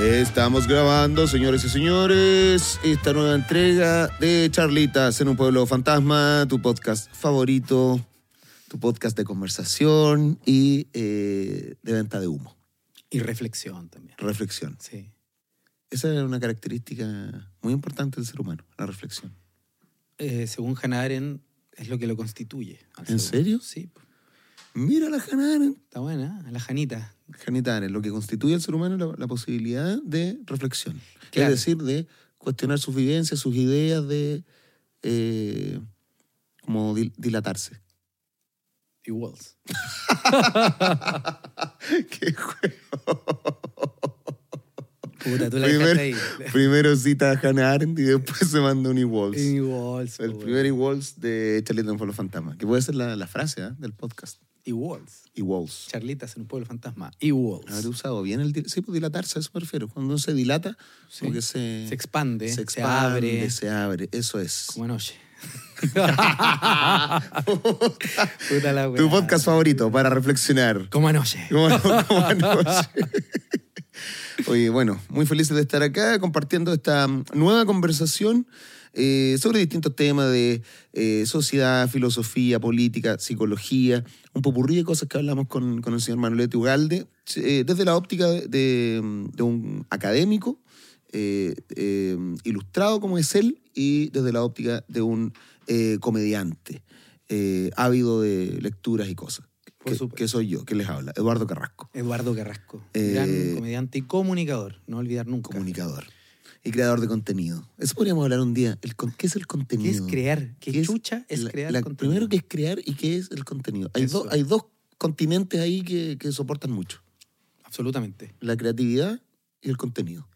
Estamos grabando, señores y señores, esta nueva entrega de Charlitas en un pueblo fantasma, tu podcast favorito, tu podcast de conversación y eh, de venta de humo. Y reflexión también. Reflexión. Sí. Esa es una característica muy importante del ser humano, la reflexión. Eh, según Hannah Arendt, es lo que lo constituye. ¿En ser serio? Sí. Mira la Hannah Arendt. Está buena, ¿eh? la Janita. Hannah Arendt, lo que constituye al ser humano es la, la posibilidad de reflexión. Claro. Es decir, de cuestionar sus vivencias, sus ideas, de eh, como dil- dilatarse. Walls. ¡Qué juego! Puta, tú la Primer- ahí. Primero cita a Hannah Arendt y después se manda un E-Walls. Walls. El primer. E-Walls de Charlita por los Fantasmas, que puede ser la, la frase ¿ah? del podcast. Y Walls. E-Walls. Charlitas en un pueblo fantasma. Y Walls. Haber usado bien el... Sí, pues dilatarse, a eso me refiero. Cuando uno se dilata, Sí. como que se... Se expande, se se, expande, abre. se abre. Eso es. Como anoche. Puta la Tu podcast favorito para reflexionar. Como anoche. Como- como anoche. Oye, bueno, muy felices de estar acá compartiendo esta mm, nueva conversación eh, sobre distintos temas de eh, sociedad, filosofía, política, psicología, un popurrí de cosas que hablamos con, con el señor Manuel Ugalde, eh, desde la óptica de, de un académico eh, ilustrado como es él y desde la óptica de un comediante ávido de lecturas y cosas. Por Que, soy yo, que les habla, Eduardo Carrasco, Eduardo Carrasco. Eh, Gran comediante y comunicador. No olvidar nunca. comunicador y creador de contenido. Eso podríamos hablar un día. El ¿Qué es el ¿Qué contenido? es crear? ¿Qué, ¿Qué chucha es La- crear la- contenido? Primero, ¿qué es crear y qué es el contenido? Hay, es. hay dos continentes ahí que, que soportan mucho. Absolutamente. La creatividad y el contenido.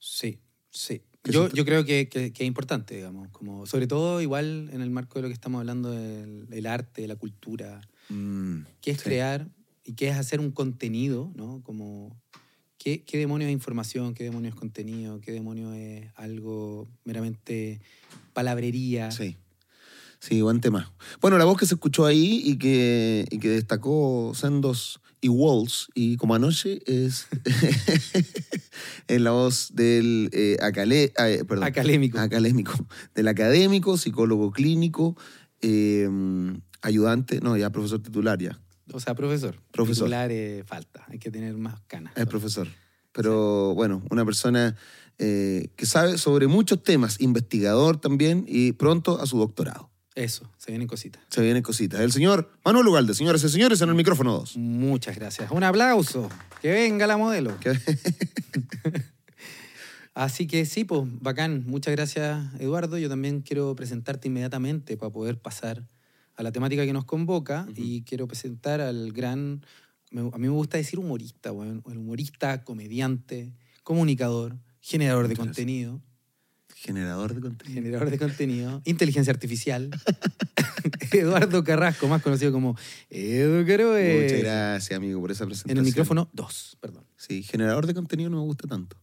Sí, sí. ¿Qué Yo, yo creo que, que- que es importante, digamos, como sobre todo igual en el marco de lo que estamos hablando del el arte, la cultura, Mm, qué es sí. crear y qué es hacer un contenido, ¿no? Como qué, qué demonios es información, qué demonios es contenido, qué demonios es algo meramente palabrería. Sí. Sí, buen tema. Bueno, la voz que se escuchó ahí y que, y que destacó sendos y walls y como anoche es, es la voz del eh, acale- ah, eh, perdón, Académico. académico, del académico, psicólogo clínico, eh, ayudante, no, ya profesor titular ya, O sea, profesor. Profesor. Titular eh, falta, hay que tener más canas. es profesor. Pero bueno, una persona eh, que sabe sobre muchos temas, investigador también y pronto a su doctorado. Eso, se vienen cositas. Se vienen cositas. El señor Manuel Ugalde, señoras y señores, en el micrófono 2. Muchas gracias. Un aplauso. Que venga la modelo. Así que sí, pues, bacán. Muchas gracias, Eduardo. Yo también quiero presentarte inmediatamente para poder pasar a la temática que nos convoca y quiero presentar al gran, a mí me gusta decir humorista, weón. el humorista, comediante, comunicador, generador de contenido, Generador de contenido. generador de contenido, inteligencia artificial, Eduardo Carrasco, más conocido como Edu Caroe. Muchas gracias, amigo, por esa presentación. En el micrófono 2, perdón. Sí, generador de contenido no me gusta tanto.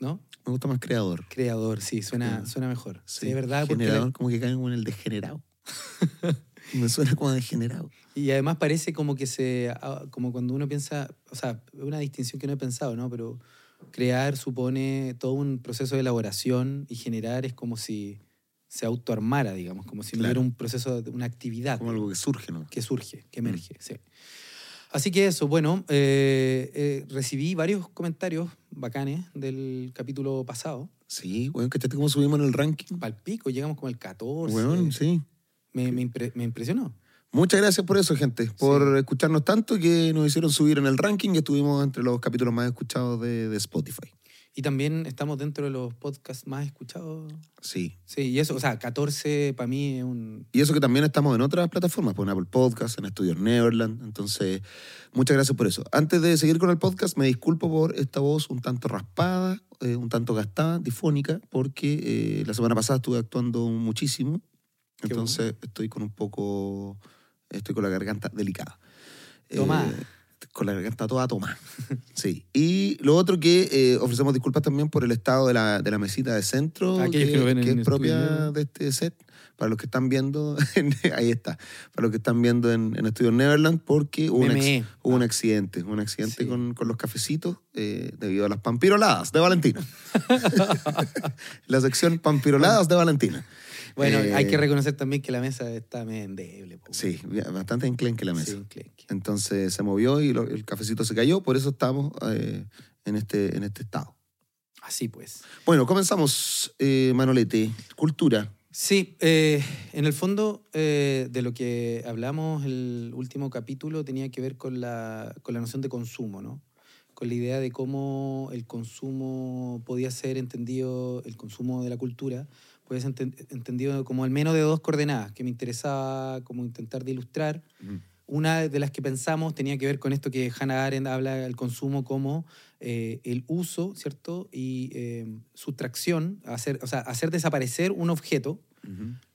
¿No? Me gusta más creador. Creador, sí, suena, Creador. suena mejor. Sí, Sí, es verdad. Generador como que cae como en el degenerado. me suena como degenerado. y además parece como que se. ah, como cuando uno piensa. O sea, es una distinción que no he pensado, ¿no? Pero crear supone todo un proceso de elaboración y generar es como si se autoarmara, digamos, como si no Claro. hubiera un proceso, una actividad Como algo que surge, ¿no? que surge, que Mm. emerge, sí. Así que eso, bueno, eh, eh, recibí varios comentarios bacanes del capítulo pasado. Sí, weón, ¿cachaste cómo subimos en el ranking? Palpico, llegamos como al 14. Weón, sí. Me, me impre- me impresionó. Muchas gracias por eso, gente, por escucharnos tanto que nos hicieron subir en el ranking y estuvimos entre los capítulos más escuchados de, de Spotify. Y también estamos dentro de los podcasts más escuchados. Sí. Sí, y eso, o sea, 14 para mí es un... Y eso que también estamos en otras plataformas, pues en Apple Podcast, en Estudios Neverland. Entonces, muchas gracias por eso. Antes de seguir con el podcast, me disculpo por esta voz un tanto raspada, eh, un tanto gastada, difónica, porque eh, la semana pasada estuve actuando muchísimo. Entonces, estoy con un poco. Estoy con la garganta delicada. Eh, con la garganta toda tomada. Sí. Y lo otro que eh, ofrecemos disculpas también por el estado de la, de la mesita de centro, Aquellos que, que ven en que es propia estudio. de este set. Para los que están viendo, en- ahí está, para los que están viendo en, en Estudio Neverland, porque hubo un, ex- hubo un accidente, un accidente Sí. con, con los cafecitos eh, debido a las pampiroladas de Valentina. la sección pampiroladas de Valentina. Bueno, Eh, hay que reconocer también que la mesa está medio endeble. po. Sí, bastante enclenque la mesa. Sí, enclenque. Entonces se movió y lo- el cafecito se cayó, por eso estamos eh, en, este, en este estado. Así pues. Bueno, comenzamos, eh, Manolete. Cultura. Sí, eh, en el fondo eh, de lo que hablamos el último capítulo tenía que ver con la, con la noción de consumo, ¿no? Con la idea de cómo el consumo podía ser entendido, el consumo de la cultura, puede ser enten- entendido como al menos de dos coordenadas que me interesaba como intentar de ilustrar. Una de las que pensamos tenía que ver con esto que Hannah Arendt habla del consumo como eh, el uso, ¿cierto? Y eh, sustracción, hacer, o sea, hacer desaparecer un objeto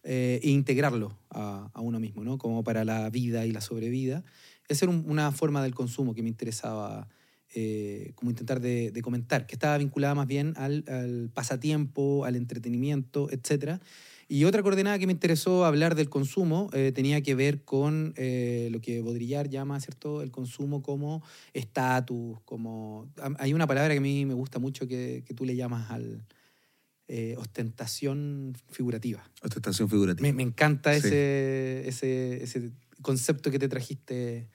eh, e integrarlo a, a uno mismo, ¿no? Como para la vida y la sobrevida. Esa era un- una forma del consumo que me interesaba eh, como intentar de, de comentar, que estaba vinculada más bien al, al pasatiempo, al entretenimiento, etc. Y otra coordenada que me interesó hablar del consumo eh, tenía que ver con eh, lo que Baudrillard llama, ¿cierto?, el consumo como estatus, como... Hay una palabra que a mí me gusta mucho que, que tú le llamas al... eh, ostentación figurativa. Ostentación figurativa. Me, me encanta Sí. ese, ese, ese concepto que te trajiste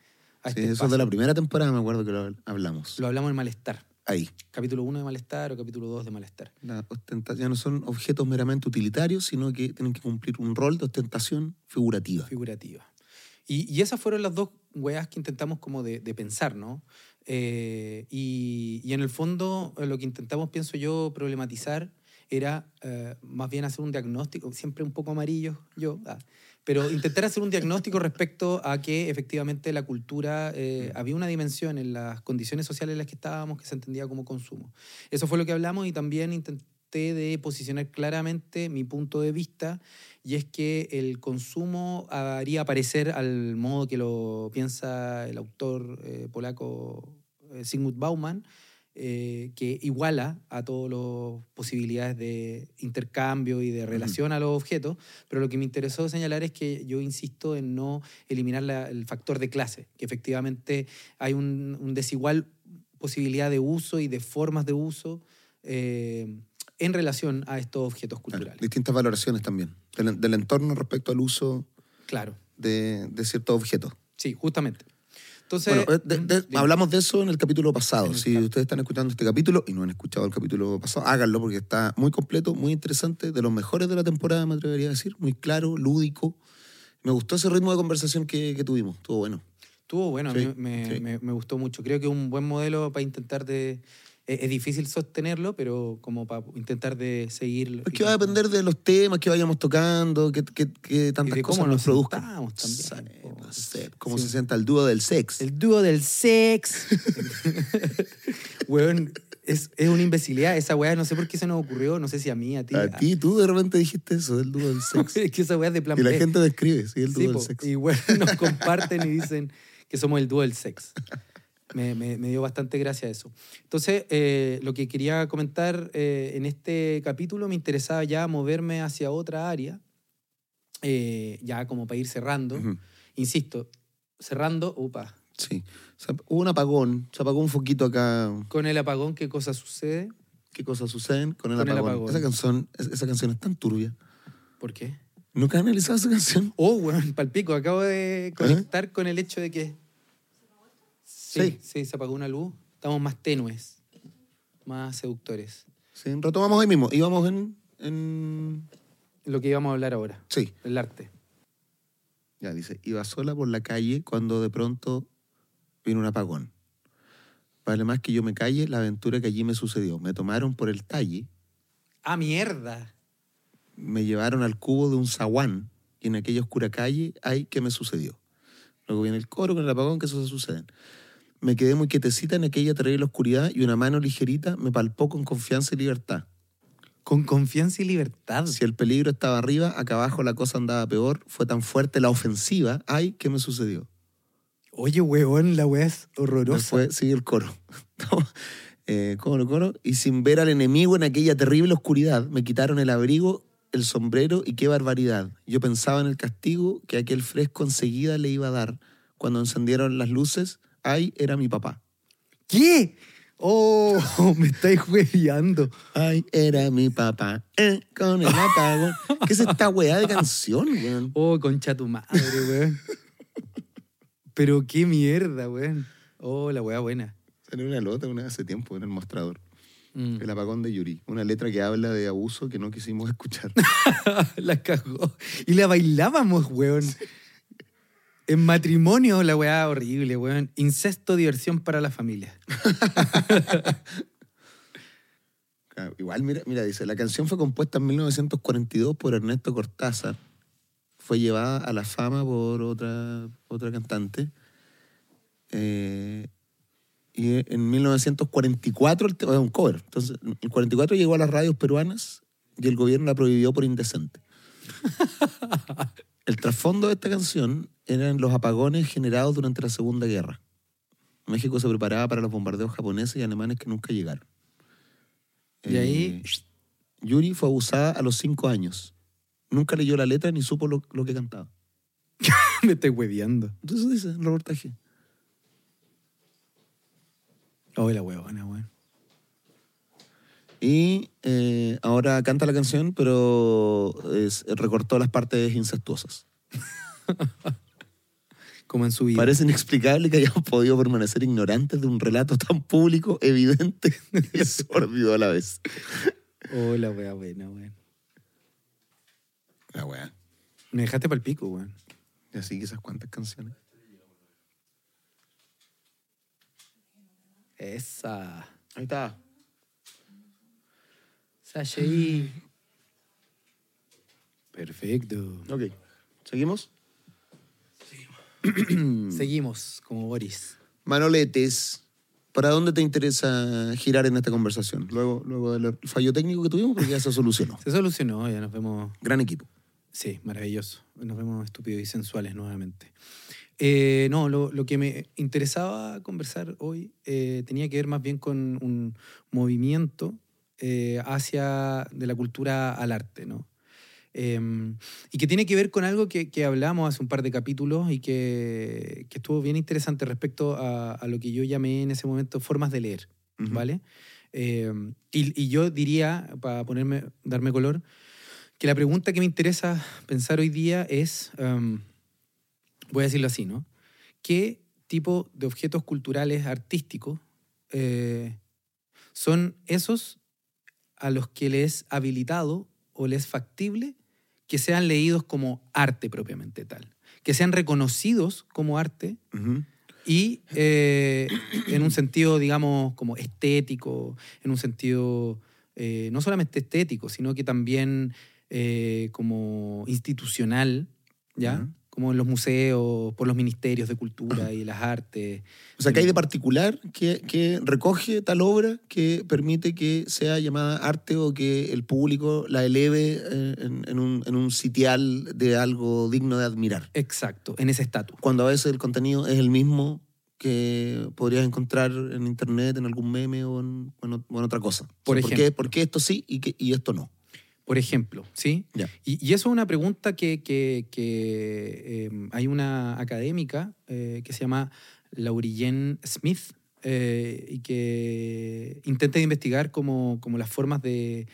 a Sí, este eso es de la primera temporada, me acuerdo que lo hablamos. Lo hablamos en Malestar. Ahí. Capítulo 1 de Malestar o capítulo 2 de Malestar. La ostenta- ya no son objetos meramente utilitarios, sino que tienen que cumplir un rol de ostentación figurativa. Figurativa. Y, y esas fueron las dos weas que intentamos como de, de pensar, ¿no? Eh, y, y en el fondo eh, lo que intentamos, pienso yo, problematizar era eh, más bien hacer un diagnóstico, siempre un poco amarillo yo, ah, pero intentar hacer un diagnóstico respecto a que efectivamente la cultura, eh, había una dimensión en las condiciones sociales en las que estábamos que se entendía como consumo. Eso fue lo que hablamos y también intenté de posicionar claramente mi punto de vista y es que el consumo haría aparecer al modo que lo piensa el autor eh, polaco eh, Sigmund Bauman, eh, que iguala a todas las posibilidades de intercambio y de relación a los objetos, pero lo que me interesó señalar es que yo insisto en no eliminar la- el factor de clase, que efectivamente hay un, un desigual posibilidad de uso y de formas de uso eh, en relación a estos objetos Claro, culturales. distintas valoraciones también del, del entorno respecto al uso Claro, de, de ciertos objetos. sí, justamente. Entonces, Bueno, eh, de- de- dime. hablamos de eso en el capítulo pasado. El Si ustedes están escuchando este capítulo y no han escuchado el capítulo pasado, háganlo porque está muy completo, muy interesante, de los mejores de la temporada, me atrevería a decir, muy claro, lúdico. Me gustó ese ritmo de conversación que, que tuvimos, estuvo bueno. Estuvo bueno, a Sí, mí me, sí. me- me gustó mucho. Creo que es un buen modelo para intentar de... Es, difícil sostenerlo, pero como para intentar de seguir... Es que va a depender de los temas que vayamos tocando, que, que, que tantas de cómo cosas nos, produzcan. también, no sé, cómo Sí. se sienta el dúo del sex. El dúo del sex. Weón, es, es una imbecilidad. Esa weá no sé por qué se nos ocurrió, no sé si a mí, a ti. a ti, tú de repente dijiste eso, del dúo del sex. es que esa weá es de plan y la B. gente describe, sí, el dúo Sí, del po, sex. Y bueno, nos comparten y dicen que somos el dúo del sex. Me, me- me dio bastante gracia eso. Entonces, eh, lo que quería comentar eh, en este capítulo me interesaba ya moverme hacia otra área, eh, ya como para ir cerrando. Ujú. Insisto, cerrando, upa, Sí. Hubo un apagón, se apagó un foquito acá. con el apagón, ¿qué cosa sucede? ¿Qué cosas suceden con el, Con el apagón? apagón. Esa, canción, es- esa canción es tan turbia. ¿Por qué? ¿Nunca has analizado esa canción? Oh, bueno, palpico, acabo de conectar con el hecho de que... Sí, Sí. sí, se apagó una luz. Estamos más tenues, más seductores. Sí, retomamos hoy mismo. Íbamos en, en... Lo que íbamos a hablar ahora, Sí, el arte. ya dice. Iba sola por la calle cuando de pronto vino un apagón. Vale más que yo me calle la aventura que allí me sucedió. Me tomaron por el talle, ¡Ah, mierda! me llevaron al cubo de un zaguán y en aquella oscura calle, ay, ¿qué me sucedió? Luego viene el coro con el apagón, que eso se suceden. Me quedé muy quietecita en aquella terrible oscuridad y una mano ligerita me palpó con confianza y libertad. Con confianza y libertad. Si el peligro estaba arriba, acá abajo la cosa andaba peor. Fue tan fuerte la ofensiva, ay, ¿qué me sucedió? Oye, weón, la weá es horrorosa. Después sigue el coro. eh, coro, coro. Y sin ver al enemigo en aquella terrible oscuridad, me quitaron el abrigo, el sombrero y qué barbaridad. Yo pensaba en el castigo que aquel fresco enseguida le iba a dar. Cuando encendieron las luces, ay, era mi papá. ¿Qué? Oh, me estáis juegueando. Ay, era mi papá. eh, con el apagón. ¿Qué es esta weá de canción, weón? Oh, concha tu madre, weón. Pero qué mierda, weón. Oh, la weá buena. Salió una lota una hace tiempo en el mostrador. Mm. El apagón de Yuri. Una letra que habla de abuso que no quisimos escuchar. la cagó. Y la bailábamos, weón. En matrimonio, la weá horrible, weón. Incesto, diversión para la familia. Igual, mira, mira, dice, la canción fue compuesta en 1942 por Ernesto Cortázar. Fue llevada a la fama por otra, otra cantante. Eh, y en 1944, el un cover. Entonces, en el 44 llegó a las radios peruanas y el gobierno la prohibió por indecente. el trasfondo de esta canción eran los apagones generados durante la Segunda Guerra. México se preparaba para los bombardeos japoneses y alemanes que nunca llegaron. Y ahí- Eh, Yuri fue abusada a los cinco años. Nunca leyó la letra ni supo lo, lo que cantaba. me estoy hueveando. Entonces dice el reportaje. Oh, la weona, weón. Y eh, ahora canta la canción, pero es- recortó las partes incestuosas. Como en su vida. Parece inexplicable que hayamos podido permanecer ignorantes de un relato tan público, evidente y sórdido a la vez. Oh, la weá buena, weón. La weá. Me dejaste para el pico, weón. Y así quizás cuántas canciones. Esa. Ahí está. Sashay. Perfecto. Ok. ¿Seguimos? Seguimos como Boris. Manoletes, ¿para dónde te interesa girar en esta conversación? Luego, luego del fallo técnico que tuvimos, porque ya se solucionó. Se solucionó, ya nos vemos. Gran equipo. Sí, maravilloso. Nos vemos estúpidos y sensuales nuevamente. Eh, no, lo, lo que me interesaba conversar hoy eh, tenía que ver más bien con un movimiento eh, hacia de la cultura al arte, ¿no? Eh, y que tiene que ver con algo que, que hablamos hace un par de capítulos y que, que estuvo bien interesante respecto a, a lo que yo llamé en ese momento formas de leer. ¿vale? Eh, y, y yo diría, para ponerme, darme color, que la pregunta que me interesa pensar hoy día es, em, voy a decirlo así, ¿no? ¿Qué tipo de objetos culturales artísticos eh, son esos a los que les es habilitado o les es factible que sean leídos como arte propiamente tal? Que sean reconocidos como arte y eh, en un sentido, digamos, como estético, en un sentido eh, no solamente estético, sino que también eh, como institucional, ¿ya? Como en los museos, por los ministerios de cultura y las artes. O sea, que hay de particular que, que recoge tal obra que permite que sea llamada arte o que el público la eleve eh, en, en un, en un sitial de algo digno de admirar. Exacto, en ese estatus. Cuando a veces el contenido es el mismo que podrías encontrar en internet, en algún meme o en, o otra cosa. Por O sea, ¿por, qué, por qué esto sí y, que, y esto no? Por ejemplo, ¿sí? Ya. Y, y eso es una pregunta que, que- que, eh, hay una académica eh, que se llama Laurillen Smith eh, y que intenta investigar como, como las formas de...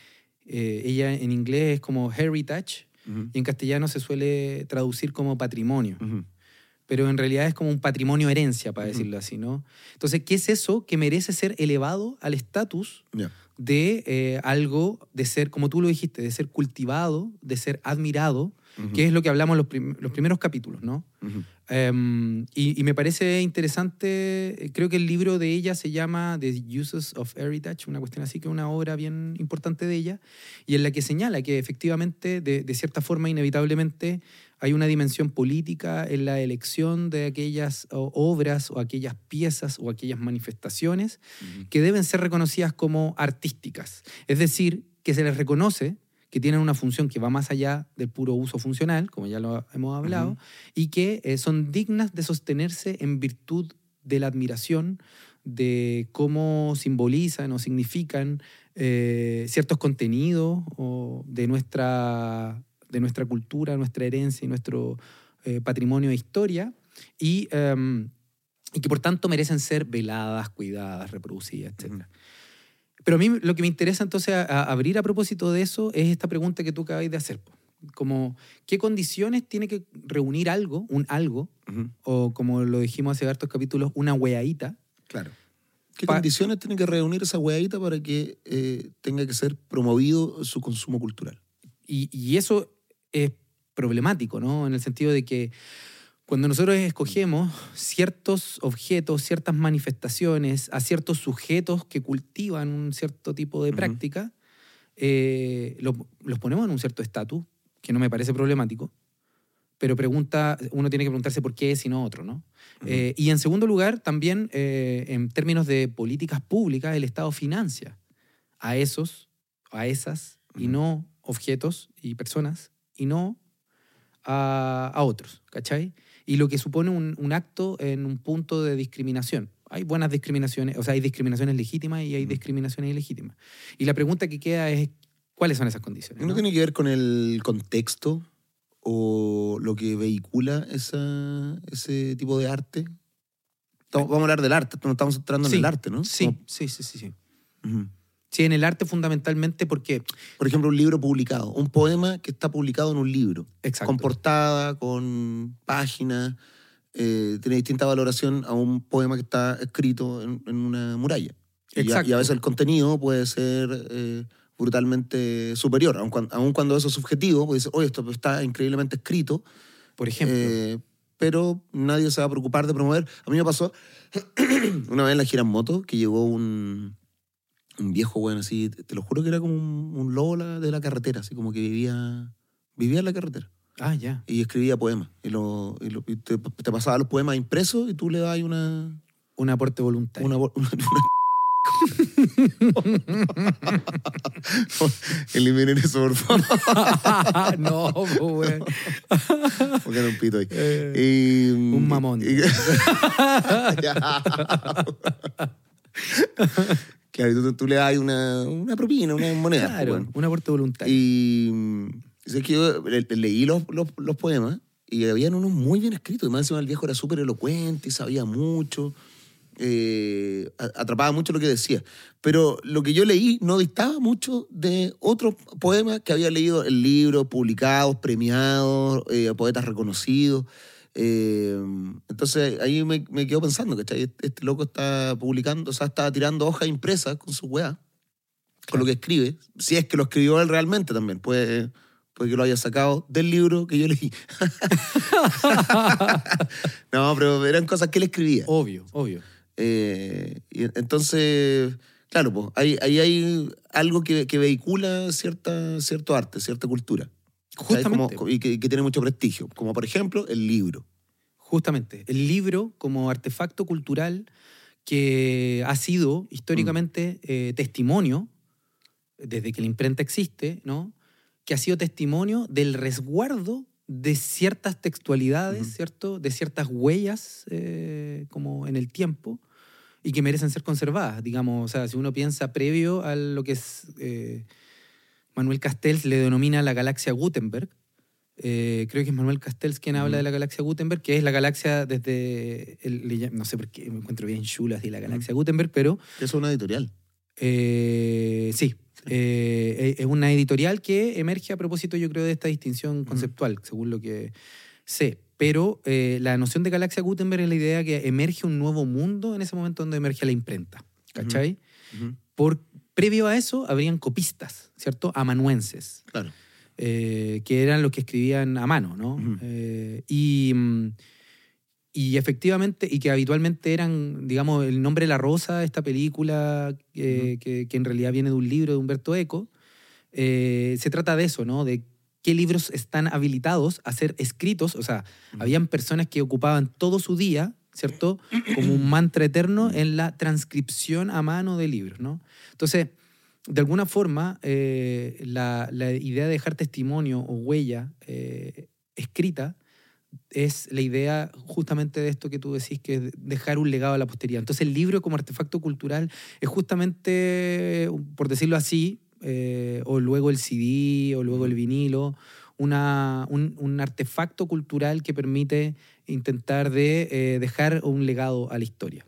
ella en inglés es como heritage y en castellano se suele traducir como patrimonio, pero en realidad es como un patrimonio herencia, para decirlo así, ¿no? Entonces, ¿qué es eso que merece ser elevado al estatus. De eh, algo, de ser, como tú lo dijiste, de ser cultivado, de ser admirado, que es lo que hablamos los, prim- los primeros capítulos, ¿no? Em, y, y me parece interesante, creo que el libro de ella se llama The Uses of Heritage, una cuestión así que es una obra bien importante de ella, y en la que señala que efectivamente, de, de cierta forma, inevitablemente, hay una dimensión política en la elección de aquellas obras o aquellas piezas o aquellas manifestaciones que deben ser reconocidas como artísticas. Es decir, que se les reconoce que tienen una función que va más allá del puro uso funcional, como ya lo hemos hablado, y que eh, son dignas de sostenerse en virtud de la admiración de cómo simbolizan o significan eh, ciertos contenidos o de, nuestra, de nuestra cultura, nuestra herencia y nuestro eh, patrimonio de historia, y, em, y que por tanto merecen ser veladas, cuidadas, reproducidas, etc. Pero a mí lo que me interesa entonces a- a abrir a propósito de eso es esta pregunta que tú acabáis de hacer. Como, ¿qué condiciones tiene que reunir algo, un algo, o como lo dijimos hace hartos capítulos, una weadita? Claro. ¿Qué condiciones tiene que reunir esa hueadita para que eh, tenga que ser promovido su consumo cultural? Y, y eso es problemático, ¿no? En el sentido de que cuando nosotros escogemos ciertos objetos, ciertas manifestaciones, a ciertos sujetos que cultivan un cierto tipo de práctica, eh, lo- los ponemos en un cierto estatus, que no me parece problemático, pero pregunta, uno tiene que preguntarse por qué es y no otro, ¿no? Eh, y en segundo lugar, también eh, en términos de políticas públicas, el Estado financia a esos, a esas, y no objetos y personas, y no a, a otros, ¿cachai? Y lo que supone un, un acto en un punto de discriminación. Hay buenas discriminaciones, o sea, hay discriminaciones legítimas y hay Ujú. discriminaciones ilegítimas. Y la pregunta que queda es, ¿cuáles son esas condiciones? ¿No, no? tiene que ver con el contexto o lo que vehicula esa, ese tipo de arte? Estamos- vamos a hablar del arte, nos estamos centrando en Sí, el arte, ¿no? Sí, Como- sí, sí, sí, sí. Ujú. Sí, en el arte fundamentalmente porque... Por ejemplo, un libro publicado, un poema que está publicado en un libro, Exacto. con portada, con páginas, eh, tiene distinta valoración a un poema que está escrito en, en una muralla. Y a, Exacto. y a veces el contenido puede ser eh, brutalmente superior, aun cuando, aun cuando eso es subjetivo, puede decir, oye, esto está increíblemente escrito, Por ejemplo, eh, pero nadie se va a preocupar de promover. A mí me pasó una vez en la gira en moto que llegó un, un viejo, bueno, así, te, te lo juro que era como un, un lobo la- de la carretera, así como que vivía, vivía en la carretera ah, ya. y escribía poemas. Y, lo, y lo- y te, te pasaba los poemas impresos y tú le das una... Un aporte voluntario. una, una- Eliminen eso, por favor. no, weón. Porque era un pito ahí. Eh, Y- Un mamón. Ya. Claro, y tú, tú le das una, una propina, una moneda. pues, claro, bueno. un aporte voluntario. Y sé que yo le- le- leí los, los, los poemas y habían unos muy bien escritos. Y más encima el viejo era súper elocuente y sabía mucho. eh, atrapaba mucho lo que decía. Pero lo que yo leí no distaba mucho de otros poemas que había leído en libros publicados, premiados, eh, poetas reconocidos. Eh, entonces ahí me, me quedo pensando, ¿cachai? Este, este loco está publicando, o sea, está tirando hojas impresas con su weá, con lo que escribe, si es que lo escribió él realmente también, puede, puede que lo haya sacado del libro que yo leí. no, pero eran cosas que él escribía. Obvio, obvio. Eh, y entonces, claro, pues, ahí, ahí hay algo que, que vehicula cierta, cierto arte, cierta cultura. Justamente. y que, que tiene mucho prestigio, como por ejemplo el libro. Justamente, el libro como artefacto cultural que ha sido históricamente eh, testimonio, desde que la imprenta existe, ¿no? que ha sido testimonio del resguardo de ciertas textualidades. ¿cierto? De ciertas huellas eh, como en el tiempo y que merecen ser conservadas, digamos, o sea, si uno piensa previo a lo que es eh, Manuel Castells le denomina la galaxia Gutenberg, eh, creo que es Manuel Castells quien habla de la galaxia Gutenberg, que es la galaxia desde, el- no sé por qué me encuentro bien chulas de la galaxia Gutenberg, pero Es una editorial. eh, sí, eh, es una editorial que emerge a propósito, yo creo, de esta distinción conceptual, según lo que sé. Pero la noción de galaxia Gutenberg es la idea que emerge un nuevo mundo en ese momento donde emerge la imprenta. ¿Cachai? Por, previo a eso, habrían copistas, ¿cierto? Amanuenses Claro. eh, que eran los que escribían a mano, ¿no? Eh, y, mm, y efectivamente, y que habitualmente eran, digamos, El nombre de la rosa, esta película eh, que, que en realidad viene de un libro de Humberto Eco, eh, se trata de eso, ¿no? De qué libros están habilitados a ser escritos, o sea, Ujú. habían personas que ocupaban todo su día, ¿cierto? Como un mantra eterno en la transcripción a mano de libros, ¿no? Entonces, de alguna forma, eh, la, la idea de dejar testimonio o huella eh, escrita es la idea justamente de esto que tú decís, que es dejar un legado a la posteridad. Entonces el libro como artefacto cultural es justamente, por decirlo así, eh, o luego el CD, o luego el vinilo, una, un, un artefacto cultural que permite intentar de dejar un legado a la historia.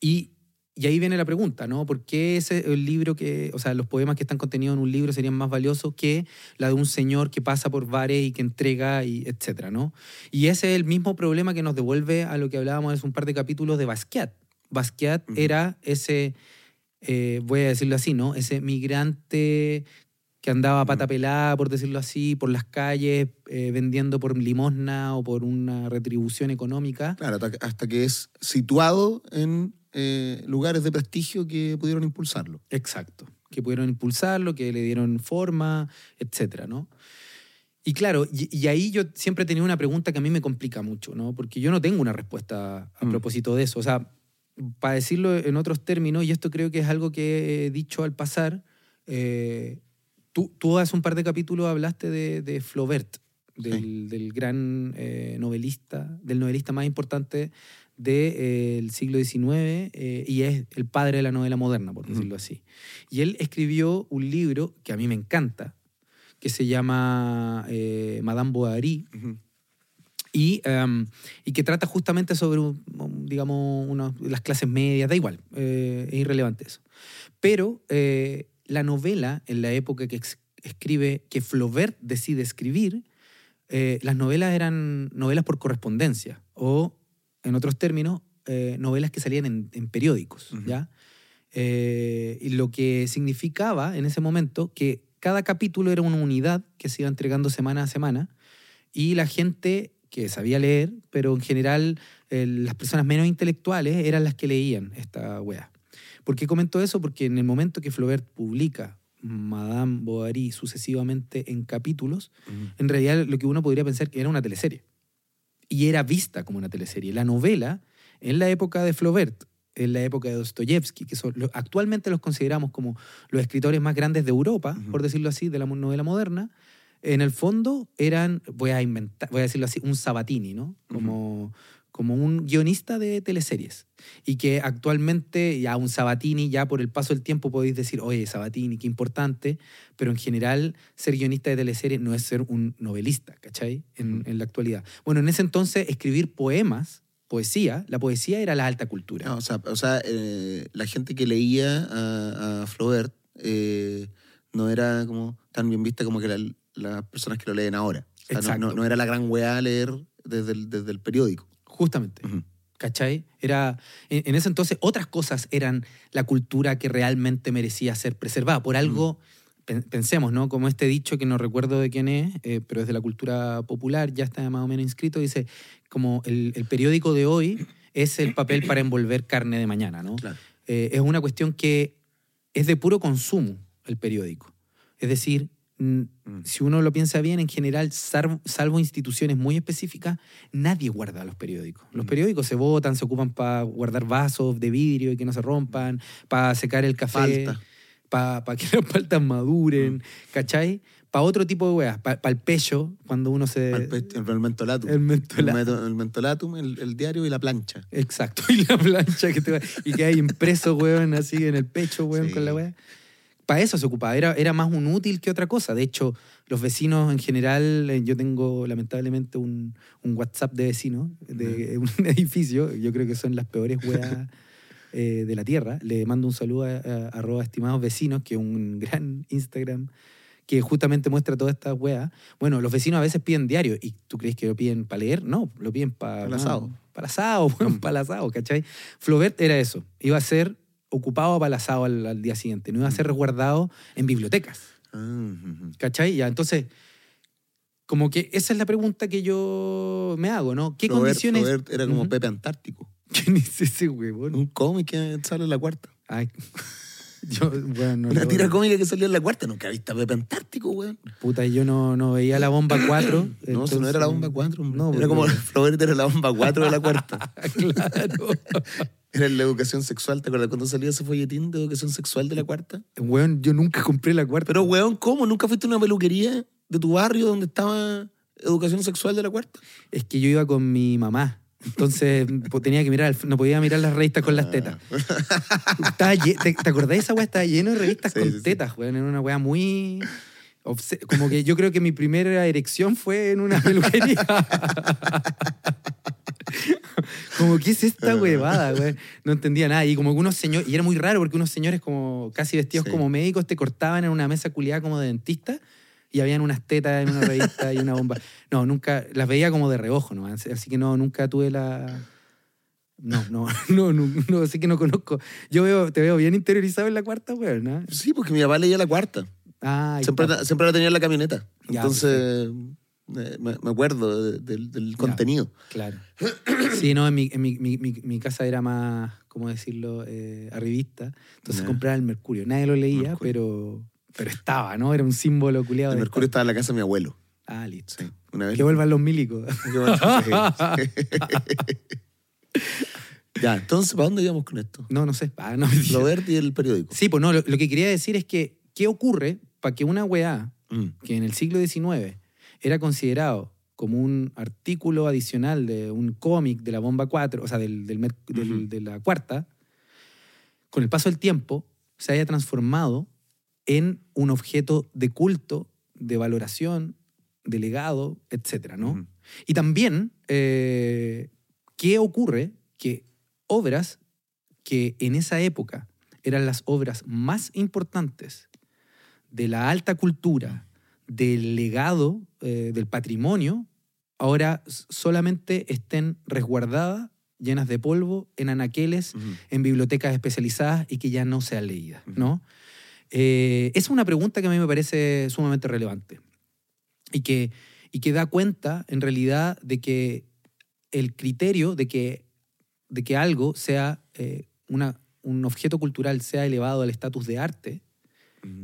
Y, y ahí viene la pregunta, ¿no? ¿Por qué ese el libro que, o sea, los poemas que están contenidos en un libro serían más valiosos que la de un señor que pasa por bares y que entrega y etcétera, ¿no? Y ese es el mismo problema que nos devuelve a lo que hablábamos hace un par de capítulos de Basquiat. Basquiat era ese, eh, voy a decirlo así, ¿no? Ese migrante que andaba pata pelada, por decirlo así, por las calles, eh, vendiendo por limosna o por una retribución económica. Claro, hasta que es situado en eh, lugares de prestigio que pudieron impulsarlo. Exacto. Que pudieron impulsarlo, que le dieron forma, etcétera, ¿no? Y claro, y, y ahí yo siempre he tenido una pregunta que a mí me complica mucho, ¿no? Porque yo no tengo una respuesta a Mm. propósito de eso. O sea, para decirlo en otros términos, y esto creo que es algo que he dicho al pasar, eh, tú, tú hace un par de capítulos hablaste de, de Flaubert, del, del gran eh, novelista, del novelista más importante del siglo XIX eh, y es el padre de la novela moderna, por decirlo así. Y él escribió un libro que a mí me encanta, que se llama eh, Madame Bovary, y, em, y que trata justamente sobre, digamos, uno- las clases medias, da igual, eh, es irrelevante eso. Pero eh, la novela, en la época que escribe, que Flaubert decide escribir, eh, las novelas eran novelas por correspondencia, o en otros términos, eh, novelas que salían en, en periódicos. ¿ya? Eh, y lo que significaba en ese momento que cada capítulo era una unidad que se iba entregando semana a semana y la gente que sabía leer, pero en general eh, las personas menos intelectuales eran las que leían esta wea. ¿Por qué comento eso? Porque en el momento que Flaubert publica Madame Bovary sucesivamente en capítulos, en realidad lo que uno podría pensar que era una teleserie. Y era vista como una teleserie. La novela, en la época de Flaubert, en la época de Dostoyevsky, que son, actualmente los consideramos como los escritores más grandes de Europa, por decirlo así, de la novela moderna, en el fondo eran, voy a inventar, voy a decirlo así, un Sabatini, ¿no? Como, como un guionista de teleseries. Y que actualmente ya un Sabatini, ya por el paso del tiempo podéis decir, oye, Sabatini, qué importante, pero en general ser guionista de teleseries no es ser un novelista, ¿cachai? En, en la actualidad. Bueno, en ese entonces escribir poemas, poesía, la poesía era la alta cultura. No, o sea, o sea, eh, la gente que leía a, a Flaubert eh, no era como tan bien vista como que la- las personas que lo leen ahora. O sea, no- no, no era la gran weá leer desde el, desde el periódico. Justamente. Ujú. ¿Cachai? Era, en, en ese entonces otras cosas eran la cultura que realmente merecía ser preservada. Por algo, pen- pensemos, ¿no? Como este dicho que no recuerdo de quién es, eh, pero es de la cultura popular, ya está más o menos inscrito, dice, como el, el periódico de hoy es el papel para envolver carne de mañana, ¿no? Claro. Eh, es una cuestión que es de puro consumo el periódico. Es decir. Si uno lo piensa bien, en general, salvo, salvo instituciones muy específicas, nadie guarda los periódicos. Los Mm. periódicos se botan, se ocupan para guardar vasos de vidrio y que no se rompan, para secar el café, para que las paltas maduren, Mm. ¿cachai? Para otro tipo de weas, para el pecho, cuando uno se... el, pe- el mentolatum. El mentolatum. El, mentolatum, el, el diario y la plancha. Exacto, y la plancha que te va- y que hay impreso, weón, así en el pecho, weón, Sí. con la weá. Para eso se ocupaba, era, era más un útil que otra cosa. De hecho, los vecinos en general, eh, yo tengo lamentablemente un, un WhatsApp de vecinos de un edificio, yo creo que son las peores weas eh, de la tierra. Le mando un saludo a, a- arroba estimados vecinos, que es un gran Instagram que justamente muestra todas estas weas. Bueno, los vecinos a veces piden diario. ¿Y tú crees que lo piden para leer? No, lo piden para... Para asado. Para asado, Mm. para asado, ¿cachai? Flaubert era eso. Iba a ser ocupado asado al, al día siguiente. No iba a ser resguardado en bibliotecas, Ah. ¿cachai? Ya, entonces... Como que esa es la pregunta que yo me hago, ¿no? ¿Qué condiciones...? Flaubert era como. Pepe Antártico. ¿Quién es ese huevón? Un cómic que sale en la cuarta. Ay, yo, bueno, no Una tira cómica que salía en la cuarta. Nunca viste a Pepe Antártico, weón. Puta, yo no, no veía la bomba 4. No, eso no era la bomba 4. No, era como porque- Flaubert era la bomba 4 de la cuarta. claro. Era la educación sexual, ¿te acuerdas cuando salía ese folletín de educación sexual de la cuarta? Weón, yo nunca compré la cuarta. Pero, weón, ¿cómo? ¿Nunca fuiste a una peluquería de tu barrio donde estaba educación sexual de la cuarta? Es que yo iba con mi mamá. Entonces pues, tenía que mirar, no podía mirar las revistas con las tetas. Estaba ¿te, te acordás de esa weá? Estaba lleno de revistas Sí, con sí, tetas, weón. Era una weá muy. Como que yo creo que mi primera erección fue en una peluquería. como, ¿qué es esta huevada, güey? No entendía nada. Y como que unos señores, y era muy raro porque unos señores como casi vestidos Sí. como médicos te cortaban en una mesa culiada como de dentista y habían unas tetas en una revista y una bomba. No, nunca, las veía como de reojo, ¿no? Así que no, nunca tuve la... No, no, no, no, no, así que no conozco. Yo veo, te veo bien interiorizado en la cuarta, güey, ¿no? Sí, porque mi papá leía la cuarta. Ah, Siempre, siempre la tenía en la camioneta. Ya, Entonces, me, acuerdo de- del, contenido. Claro. Sí, no, en mi, en mi, mi- mi- mi casa era más, ¿cómo decirlo?, eh, arribista. Entonces Ya. compraba el Mercurio. Nadie lo leía, Mercurio. pero, pero estaba, ¿no? Era un símbolo culiado. El Mercurio estaba en la casa de mi abuelo. Ah, listo. Sí, una vez. Que vuelvan los milicos. Ya, entonces, ¿para dónde íbamos con esto? No, no sé. Ah, no, Lo verde y el periódico. Sí, pues no, lo, lo que quería decir es que, ¿qué ocurre para que una weá Mm. que en el siglo XIX era considerado como un artículo adicional de un cómic de la bomba 4, o sea, del, de la cuarta, con el paso del tiempo se haya transformado en un objeto de culto, de valoración, de legado, etcétera, ¿no? Y también, eh, ¿qué ocurre? Que obras que en esa época eran las obras más importantes de la alta cultura, del legado, eh, del patrimonio, ahora solamente estén resguardadas, llenas de polvo, en anaqueles, Ujú. en bibliotecas especializadas y que ya no sean leídas, Ujú. ¿no? Eh, es una pregunta que a mí me parece sumamente relevante y que, y que da cuenta, en realidad, de que el criterio de que, de que algo sea eh, una, un objeto cultural sea elevado al estatus de arte,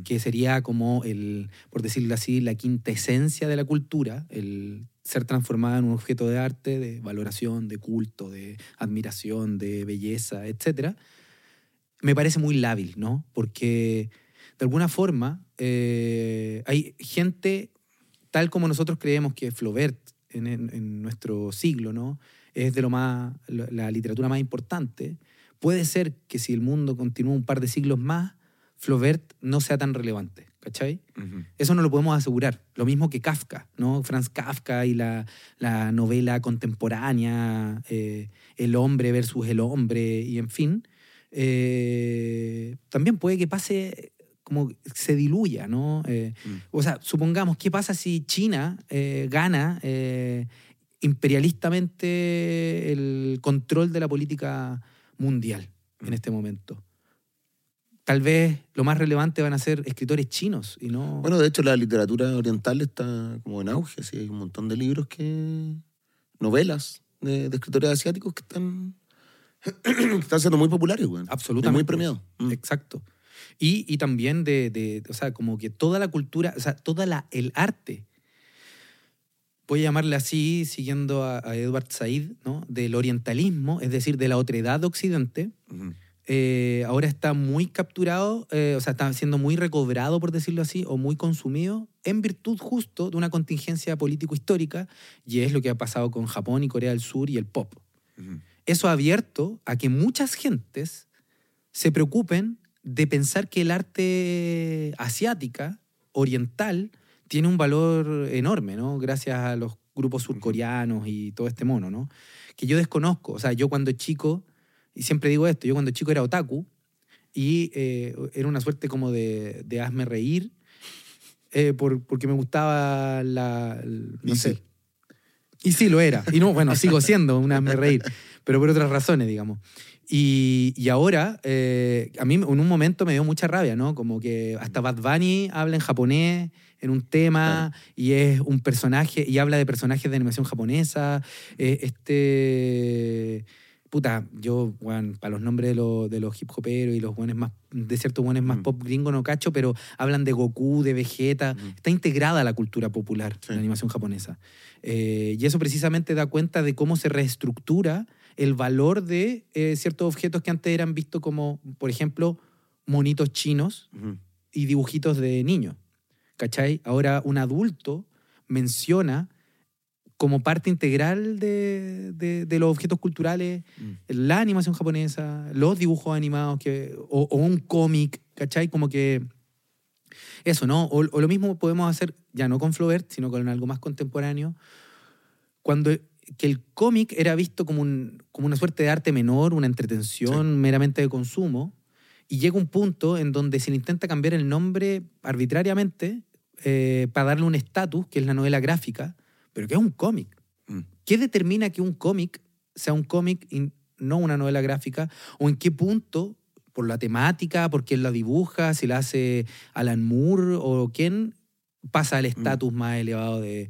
Que sería como el, por decirlo así, la quinta esencia de la cultura, el ser transformada en un objeto de arte, de valoración, de culto, de admiración, de belleza, etc., me parece muy lábil, ¿no? Porque de alguna forma eh, hay gente, tal como nosotros creemos que Flaubert en, en- nuestro siglo, ¿no? Es de lo más, la literatura más importante. Puede ser que si el mundo continúa un par de siglos más, Flaubert no sea tan relevante, ¿cachai? Eso no lo podemos asegurar. Lo mismo que Kafka, ¿no? Franz Kafka y la, la novela contemporánea, eh, El hombre versus el hombre, y en fin. eh, también puede que pase como se diluya, ¿no? Eh, Mm. o sea, supongamos, ¿qué pasa si China eh, gana eh, imperialistamente el control de la política mundial en Mm. este momento? Tal vez lo más relevante van a ser escritores chinos y no... Bueno, de hecho, la literatura oriental está como en auge. Así, hay un montón de libros que. novelas de, de escritores asiáticos que están. que están siendo muy populares, güey. Absolutamente. Y muy premiados. Mm. Exacto. Y, y también de, de- o sea, como que toda la cultura, o sea, toda la, el arte, voy a llamarle así, siguiendo a, a Edward Said, ¿no? Del orientalismo, es decir, de la otredad de Occidente, Ujú. Eh, ahora está muy capturado, eh, o sea, está siendo muy recobrado, por decirlo así, o muy consumido en virtud justo de una contingencia político-histórica, y es lo que ha pasado con Japón y Corea del Sur y el pop. Eso ha abierto a que muchas gentes se preocupen de pensar que el arte asiática, oriental, tiene un valor enorme, ¿no? Gracias a los grupos surcoreanos y todo este mono, ¿no? Que yo desconozco. O sea, yo cuando chico, y siempre digo esto, yo cuando chico era otaku y eh, era una suerte como de, de hazme reír eh, por- porque me gustaba la... el- no Y sé. sí. Y sí lo era. Y no, bueno, sigo siendo un hazme reír, pero por otras razones, digamos. Y, y ahora, eh, a mí en un momento me dio mucha rabia, ¿no? Como que hasta Bad Bunny habla en japonés en un tema y es un personaje, y habla de personajes de animación japonesa. Eh, este. Puta, yo, bueno, para los nombres de, los- de los hip hoperos y los buenos más, de ciertos buenos más Mm. pop gringo no cacho, pero hablan de Goku, de Vegeta. Mm. Está integrada a la cultura popular, Sí. la animación japonesa. Eh, y eso precisamente da cuenta de cómo se reestructura el valor de eh, ciertos objetos que antes eran vistos como, por ejemplo, monitos chinos y dibujitos de niños. ¿Cachai? Ahora un adulto menciona como parte integral de, de- de los objetos culturales Mm. la animación japonesa, los dibujos animados que, o, o un cómic, ¿cachai? Como que eso, ¿no? O, o lo mismo podemos hacer ya no con Flaubert, sino con algo más contemporáneo, cuando que el cómic era visto como, un, como una suerte de arte menor, una entretención meramente de consumo, y llega un punto en donde se le intenta cambiar el nombre arbitrariamente eh, para darle un estatus, que es la novela gráfica, pero que es un cómic. Mm. ¿Qué determina que un cómic sea un cómic y no una novela gráfica? ¿O en qué punto, por la temática, por quién la dibuja, si la hace Alan Moore o quién, pasa al estatus más elevado de,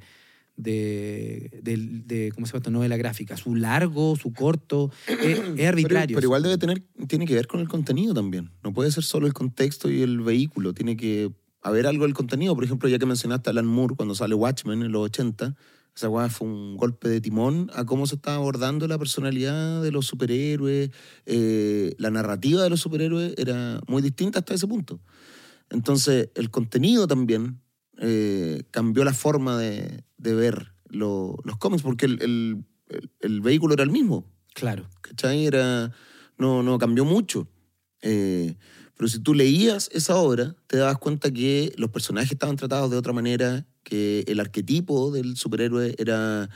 de, de- de- ¿cómo se llama esto? Novela gráfica. Su largo, su corto, es, es arbitrario. Pero, pero igual debe tener, tiene que ver con el contenido también. No puede ser solo el contexto y el vehículo. Tiene que haber algo del contenido. Por ejemplo, ya que mencionaste a Alan Moore cuando sale Watchmen en los 80, esa weá fue un golpe de timón a cómo se estaba abordando la personalidad de los superhéroes. eh, la narrativa de los superhéroes era muy distinta hasta ese punto. Entonces, el contenido también eh, cambió la forma de, de ver lo- los cómics, porque el- el- el- el vehículo era el mismo. Claro. ¿cachai? Era, no, no cambió mucho. Eh, pero si tú leías esa obra, te dabas cuenta que los personajes estaban tratados de otra manera, que el arquetipo del superhéroe era,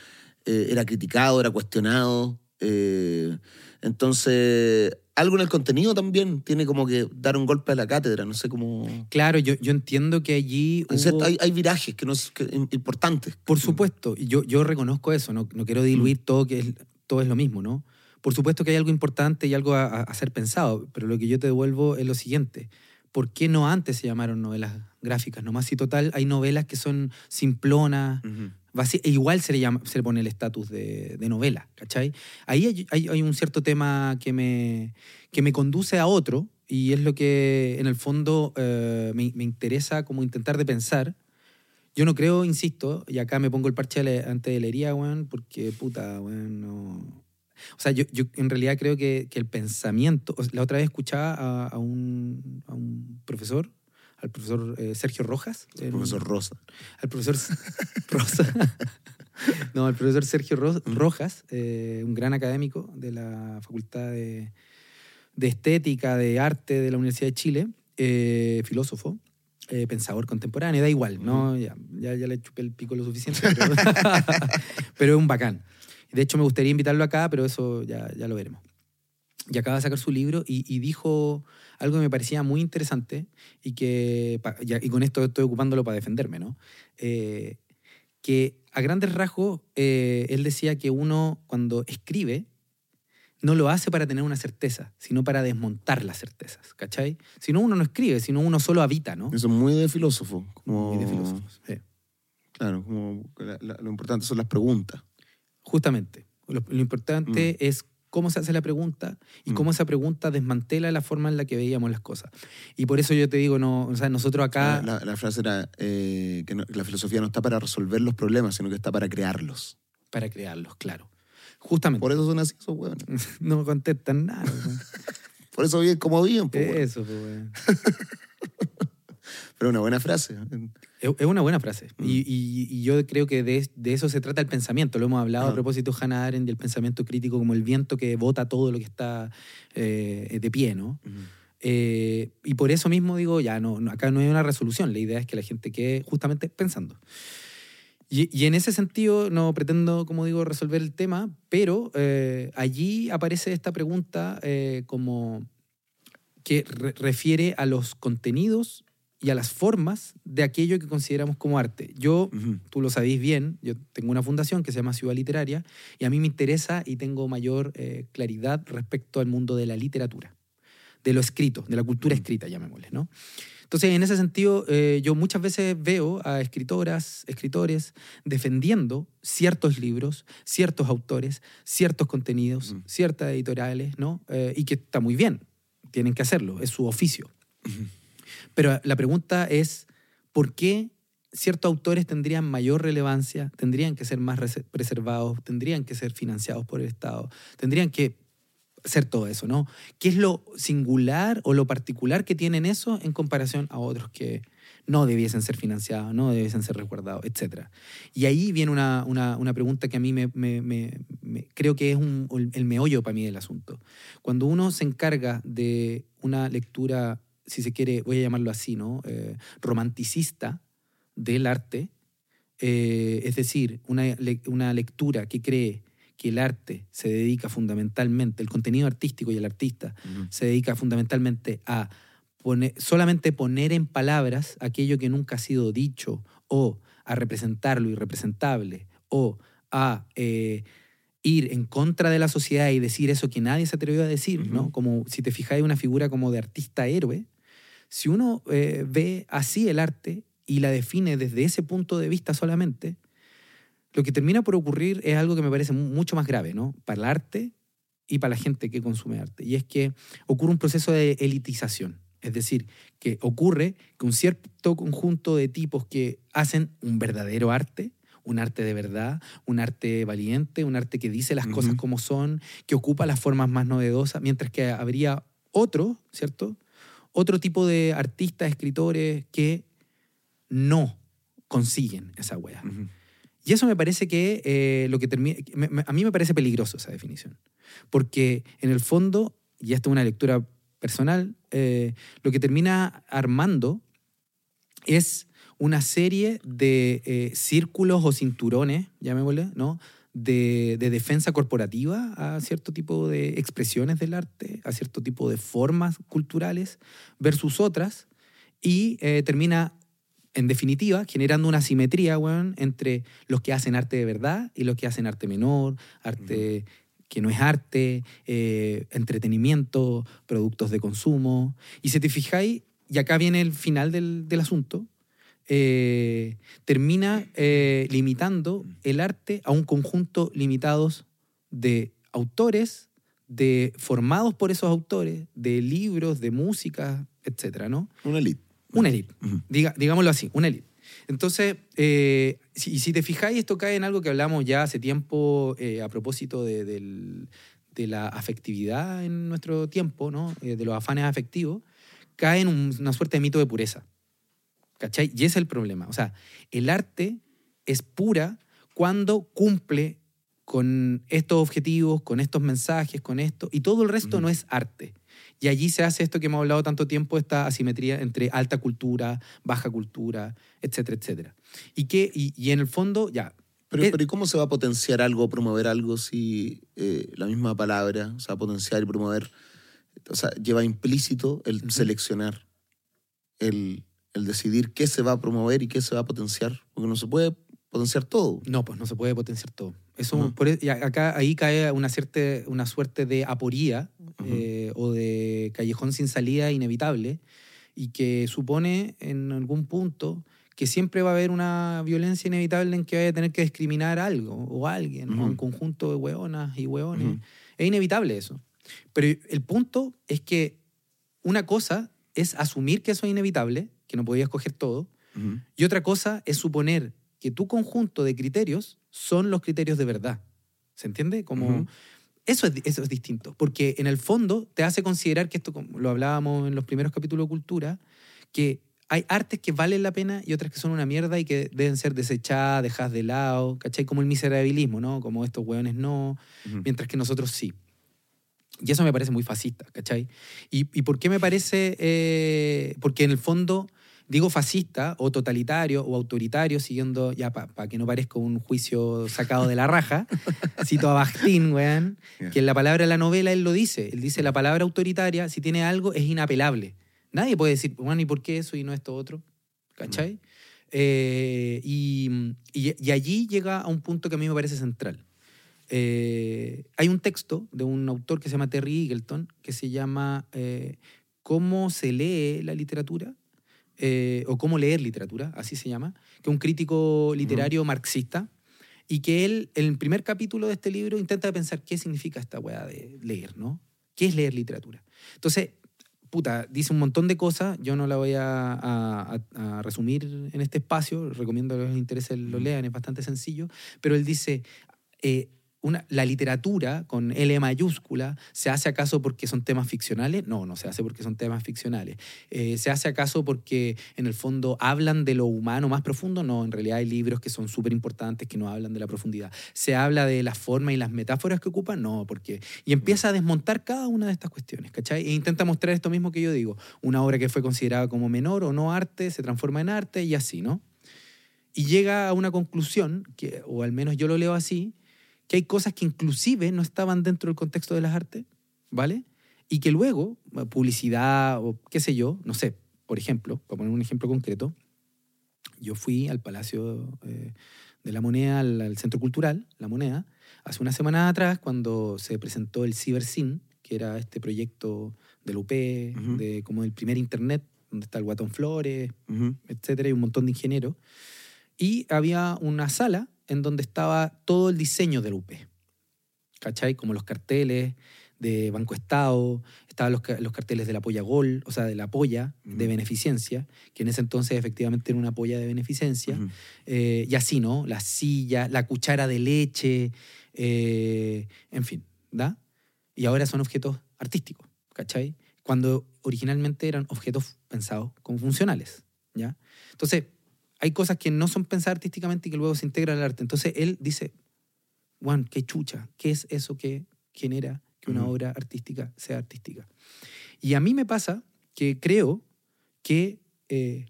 eh, era criticado, era cuestionado. eh, entonces, algo en el contenido también tiene como que dar un golpe a la cátedra, no sé cómo... Claro, yo, yo entiendo que allí cierto, hay, hay virajes que no es, que- importantes. Por supuesto, yo, yo reconozco eso, no, no quiero diluir todo, que es, todo es lo mismo, ¿no? Por supuesto que hay algo importante y algo a, a- ser pensado, pero lo que yo te devuelvo es lo siguiente. ¿Por qué no antes se llamaron novelas gráficas? Nomás si total hay novelas que son simplonas, Ujú. vaci- e igual se le, llama, se le pone el estatus de, de novela, ¿cachai? Ahí hay, hay- hay un cierto tema que me, que me conduce a otro, y es lo que en el fondo eh, me, me interesa como intentar de pensar. Yo no creo, insisto, y acá me pongo el parche ante de la herida, weón, porque puta, weón, no... O sea, yo, yo en realidad creo que, que el pensamiento... o sea, La otra vez escuchaba a, a un, a un profesor, al profesor eh, Sergio Rojas. en- Profesor Rosa. al profesor Rosa. No, al profesor Sergio Ro- Rojas, eh, un gran académico de la Facultad de, de Estética, de Arte de la Universidad de Chile, eh, filósofo, eh, pensador contemporáneo, da igual, ¿no? Ya, ya, ya le chupé el pico lo suficiente, pero, pero es un bacán. De hecho, me gustaría invitarlo acá, pero eso ya, ya lo veremos. Y acaba de sacar su libro y, y dijo algo que me parecía muy interesante y que, y con esto estoy ocupándolo para defenderme, ¿no? Eh, que a grandes rasgos eh, él decía que uno cuando escribe no lo hace para tener una certeza, sino para desmontar las certezas, ¿cachai? Si no, uno no escribe, sino uno solo habita, ¿no? Eso es muy de filósofo. Como, Muy de filósofos, sí. Claro, como la- la- lo importante son las preguntas. Justamente. Lo, lo importante es cómo se hace la pregunta y Mm. cómo esa pregunta desmantela la forma en la que veíamos las cosas. Y por eso yo te digo, no, o sea, nosotros acá... La, la frase era eh, que no- la filosofía no está para resolver los problemas, sino que está para crearlos. Para crearlos, claro. Justamente. Por eso son así esos hueones. No contestan nada. Por eso viven como viven. hueón. Eso, pues. Pero una buena frase. Es una buena frase. Mm. Y, y- y yo creo que de, de eso se trata el pensamiento. Lo hemos hablado a Ajá. propósito de Hannah Arendt del pensamiento crítico como el viento que bota todo lo que está eh, de pie, ¿no? Eh, y por eso mismo digo, ya, no, no, acá no hay una resolución. La idea es que la gente quede justamente pensando. Y, y en ese sentido no pretendo, como digo, resolver el tema, pero eh, allí aparece esta pregunta eh, como que re- refiere a los contenidos y a las formas de aquello que consideramos como arte. Yo, tú lo sabéis bien, yo tengo una fundación que se llama Ciudad Literaria y a mí me interesa y tengo mayor eh, claridad respecto al mundo de la literatura, de lo escrito, de la cultura escrita, llamémosle, ¿no? Entonces, en ese sentido, eh, yo muchas veces veo a escritoras, escritores defendiendo ciertos libros, ciertos autores, ciertos contenidos, Ujú. ciertas editoriales, ¿no? Eh, y que está muy bien, tienen que hacerlo, es su oficio. Pero la pregunta es, ¿por qué ciertos autores tendrían mayor relevancia, tendrían que ser más preservados, tendrían que ser financiados por el Estado, tendrían que ser todo eso, ¿no? ¿Qué es lo singular o lo particular que tienen eso en comparación a otros que no debiesen ser financiados, no debiesen ser recuerdados, etc. Y ahí viene una, una, pregunta que a mí me, creo que es un, el meollo para mí del asunto. Cuando uno se encarga de una lectura, si se quiere, voy a llamarlo así, ¿no? Eh, romanticista del arte, eh, es decir, una, una lectura que cree que el arte se dedica fundamentalmente, el contenido artístico y el artista se dedica fundamentalmente a poner, solamente poner en palabras aquello que nunca ha sido dicho o a representar lo irrepresentable o a eh, ir en contra de la sociedad y decir eso que nadie se atrevió a decir, ¿no? Como si te fijáis una figura como de artista héroe, si uno eh, ve así el arte y la define desde ese punto de vista solamente, lo que termina por ocurrir es algo que me parece mucho más grave, ¿no? Para el arte y para la gente que consume arte. Y es que ocurre un proceso de elitización. Es decir, que ocurre que un cierto conjunto de tipos que hacen un verdadero arte, un arte de verdad, un arte valiente, un arte que dice las cosas como son, que ocupa las formas más novedosas, mientras que habría otro, ¿cierto? Otro tipo de artistas, escritores que no consiguen esa wea. Y eso me parece que eh, lo que termina. A mí me parece peligroso esa definición. Porque en el fondo, y esta es una lectura personal, eh, lo que termina armando es una serie de eh, círculos o cinturones, llamémosle, ¿no? De, de, defensa corporativa a cierto tipo de expresiones del arte, a cierto tipo de formas culturales, versus otras, y termina en definitiva, generando una simetría, entre los que hacen arte de verdad y los que hacen arte menor, arte que no es arte, eh, entretenimiento, productos de consumo. Y si te fijáis, y acá viene el final del, asunto, eh, termina eh, limitando el arte a un conjunto limitados de autores, de formados por esos autores, de libros, de música, etcétera, ¿no? Una elite. Una élite, Diga, digámoslo así, una élite. Entonces, eh, si, si, te fijáis, esto cae en algo que hablamos ya hace tiempo eh, a propósito de, la afectividad en nuestro tiempo, ¿no? Eh, de los afanes afectivos, cae en una suerte de mito de pureza. ¿Cachai? Y ese es el problema. O sea, el arte es pura cuando cumple con estos objetivos, con estos mensajes, con esto, y todo el resto no es arte. Y allí se hace esto que hemos hablado tanto tiempo, esta asimetría entre alta cultura, baja cultura, etcétera, etcétera. Y, que, y, en el fondo, ya. Pero, ¿y cómo se va a potenciar algo, promover algo si eh, la misma palabra, o sea, potenciar y promover, o sea, lleva implícito el seleccionar, el, el decidir qué se va a promover y qué se va a potenciar? Porque no se puede potenciar todo. No, pues no se puede potenciar todo. Eso, por, e, acá, ahí cae una, cierta, una suerte de aporía eh, o de callejón sin salida inevitable y que supone en algún punto que siempre va a haber una violencia inevitable en que vaya a tener que discriminar algo o alguien, o un conjunto de hueonas y hueones. Es inevitable eso. Pero el punto es que una cosa es asumir que eso es inevitable, que no podías escoger todo, y otra cosa es suponer que tu conjunto de criterios son los criterios de verdad. ¿Se entiende? Como... Eso es, eso es distinto, porque en el fondo te hace considerar que esto, como lo hablábamos en los primeros capítulos de cultura, que hay artes que valen la pena y otras que son una mierda y que deben ser desechadas, dejadas de lado, ¿cachai? Como el miserabilismo, ¿no? Como estos hueones no, mientras que nosotros sí. Y eso me parece muy fascista, ¿cachai? ¿Y, y por qué me parece? Eh, porque en el fondo digo fascista o totalitario o autoritario, siguiendo, ya para que no parezca un juicio sacado de la raja, cito a Bakhtin, weón, que en la palabra de la novela él lo dice. Él dice, la palabra autoritaria, si tiene algo, es inapelable. Nadie puede decir, bueno, ¿y por qué eso y no esto otro? ¿Cachai? Mm. Eh, y, y, allí llega a un punto que a mí me parece central. Eh, hay un texto de un autor que se llama Terry Eagleton que se llama eh, ¿Cómo se lee la literatura? Eh, o cómo leer literatura, así se llama, que es un crítico literario marxista, y que él, en el primer capítulo de este libro, intenta pensar qué significa esta weá de leer, ¿no? ¿Qué es leer literatura? Entonces, puta, dice un montón de cosas, yo no la voy a, a- a- a resumir en este espacio, recomiendo que les interese lo lean, es bastante sencillo, pero él dice, eh, la literatura con L mayúscula, ¿se hace acaso porque son temas ficcionales? No, no se hace porque son temas ficcionales. Eh, ¿Se hace acaso porque en el fondo hablan de lo humano más profundo? No, en realidad hay libros que son súper importantes que no hablan de la profundidad. ¿Se habla de la forma y las metáforas que ocupan? No, porque... Y empieza a desmontar cada una de estas cuestiones, ¿cachai? E intenta mostrar esto mismo que yo digo. Una obra que fue considerada como menor o no arte se transforma en arte y así, ¿no? Y llega a una conclusión, que, o al menos yo lo leo así, que hay cosas que inclusive no estaban dentro del contexto de las artes, ¿vale? Y que luego, eh, publicidad o qué sé yo, no sé, por ejemplo, para poner un ejemplo concreto, yo fui al Palacio eh, de la Moneda, al, al Centro Cultural, La Moneda, hace una semana atrás cuando se presentó el CiberSyn, que era este proyecto del UP, Ujú. de, como el primer internet, donde está el Guatón Flores, Ujú. etcétera, y un montón de ingenieros. Y había una sala en donde estaba todo el diseño del UP. ¿Cachai? Como los carteles de Banco Estado, estaban los, los carteles de la Polla Gol, o sea, de la polla de beneficencia, que en ese entonces efectivamente era una polla de beneficencia. Eh, y así, ¿no? La silla, la cuchara de leche, eh, en fin, ¿da? Y ahora son objetos artísticos, ¿cachai? Cuando originalmente eran objetos pensados como funcionales, ¿ya? Entonces, hay cosas que no son pensadas artísticamente y que luego se integran al arte. Entonces, él dice, Juan, qué chucha, ¿qué es eso que genera que una obra artística sea artística? Y a mí me pasa que creo que eh,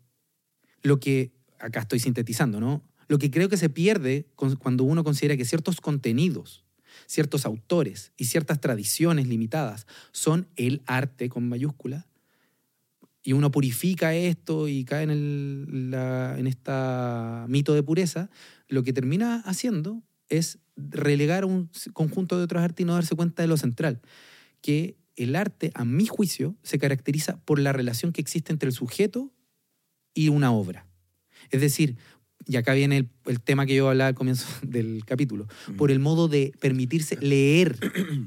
lo que, acá estoy sintetizando, ¿no? Lo que creo que se pierde cuando uno considera que ciertos contenidos, ciertos autores y ciertas tradiciones limitadas son el arte con mayúscula, y uno purifica esto y cae en, el, la, en esta mito de pureza, lo que termina haciendo es relegar un conjunto de otros artes y no darse cuenta de lo central, que el arte, a mi juicio, se caracteriza por la relación que existe entre el sujeto y una obra. Es decir, y acá viene el, el tema que yo hablaba al comienzo del capítulo, por el modo de permitirse leer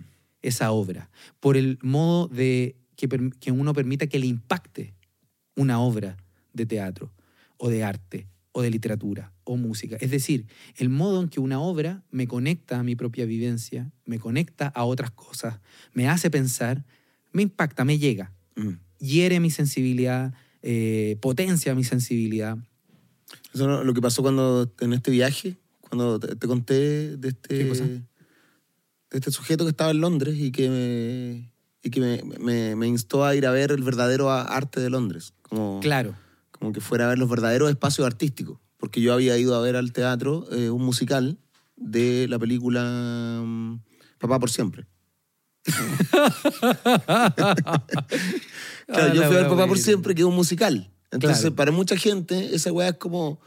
esa obra, por el modo de que, que uno permita que le impacte una obra de teatro o de arte o de literatura o música. Es decir, el modo en que una obra me conecta a mi propia vivencia, me conecta a otras cosas, me hace pensar, me impacta, me llega, Mm. hiere mi sensibilidad, eh, potencia mi sensibilidad. Eso es lo que pasó cuando en este viaje, cuando te, te conté de este, de este sujeto que estaba en Londres y que me, y que me, me- me instó a ir a ver el verdadero arte de Londres, como, Claro, como que fuera a ver los verdaderos espacios artísticos, porque yo había ido a ver al teatro eh, un musical de la película mm, Papá por siempre. Claro, Ah, yo la fui a ver Papá por siempre, que es un musical. Entonces, Claro. para mucha gente, esa weá es como...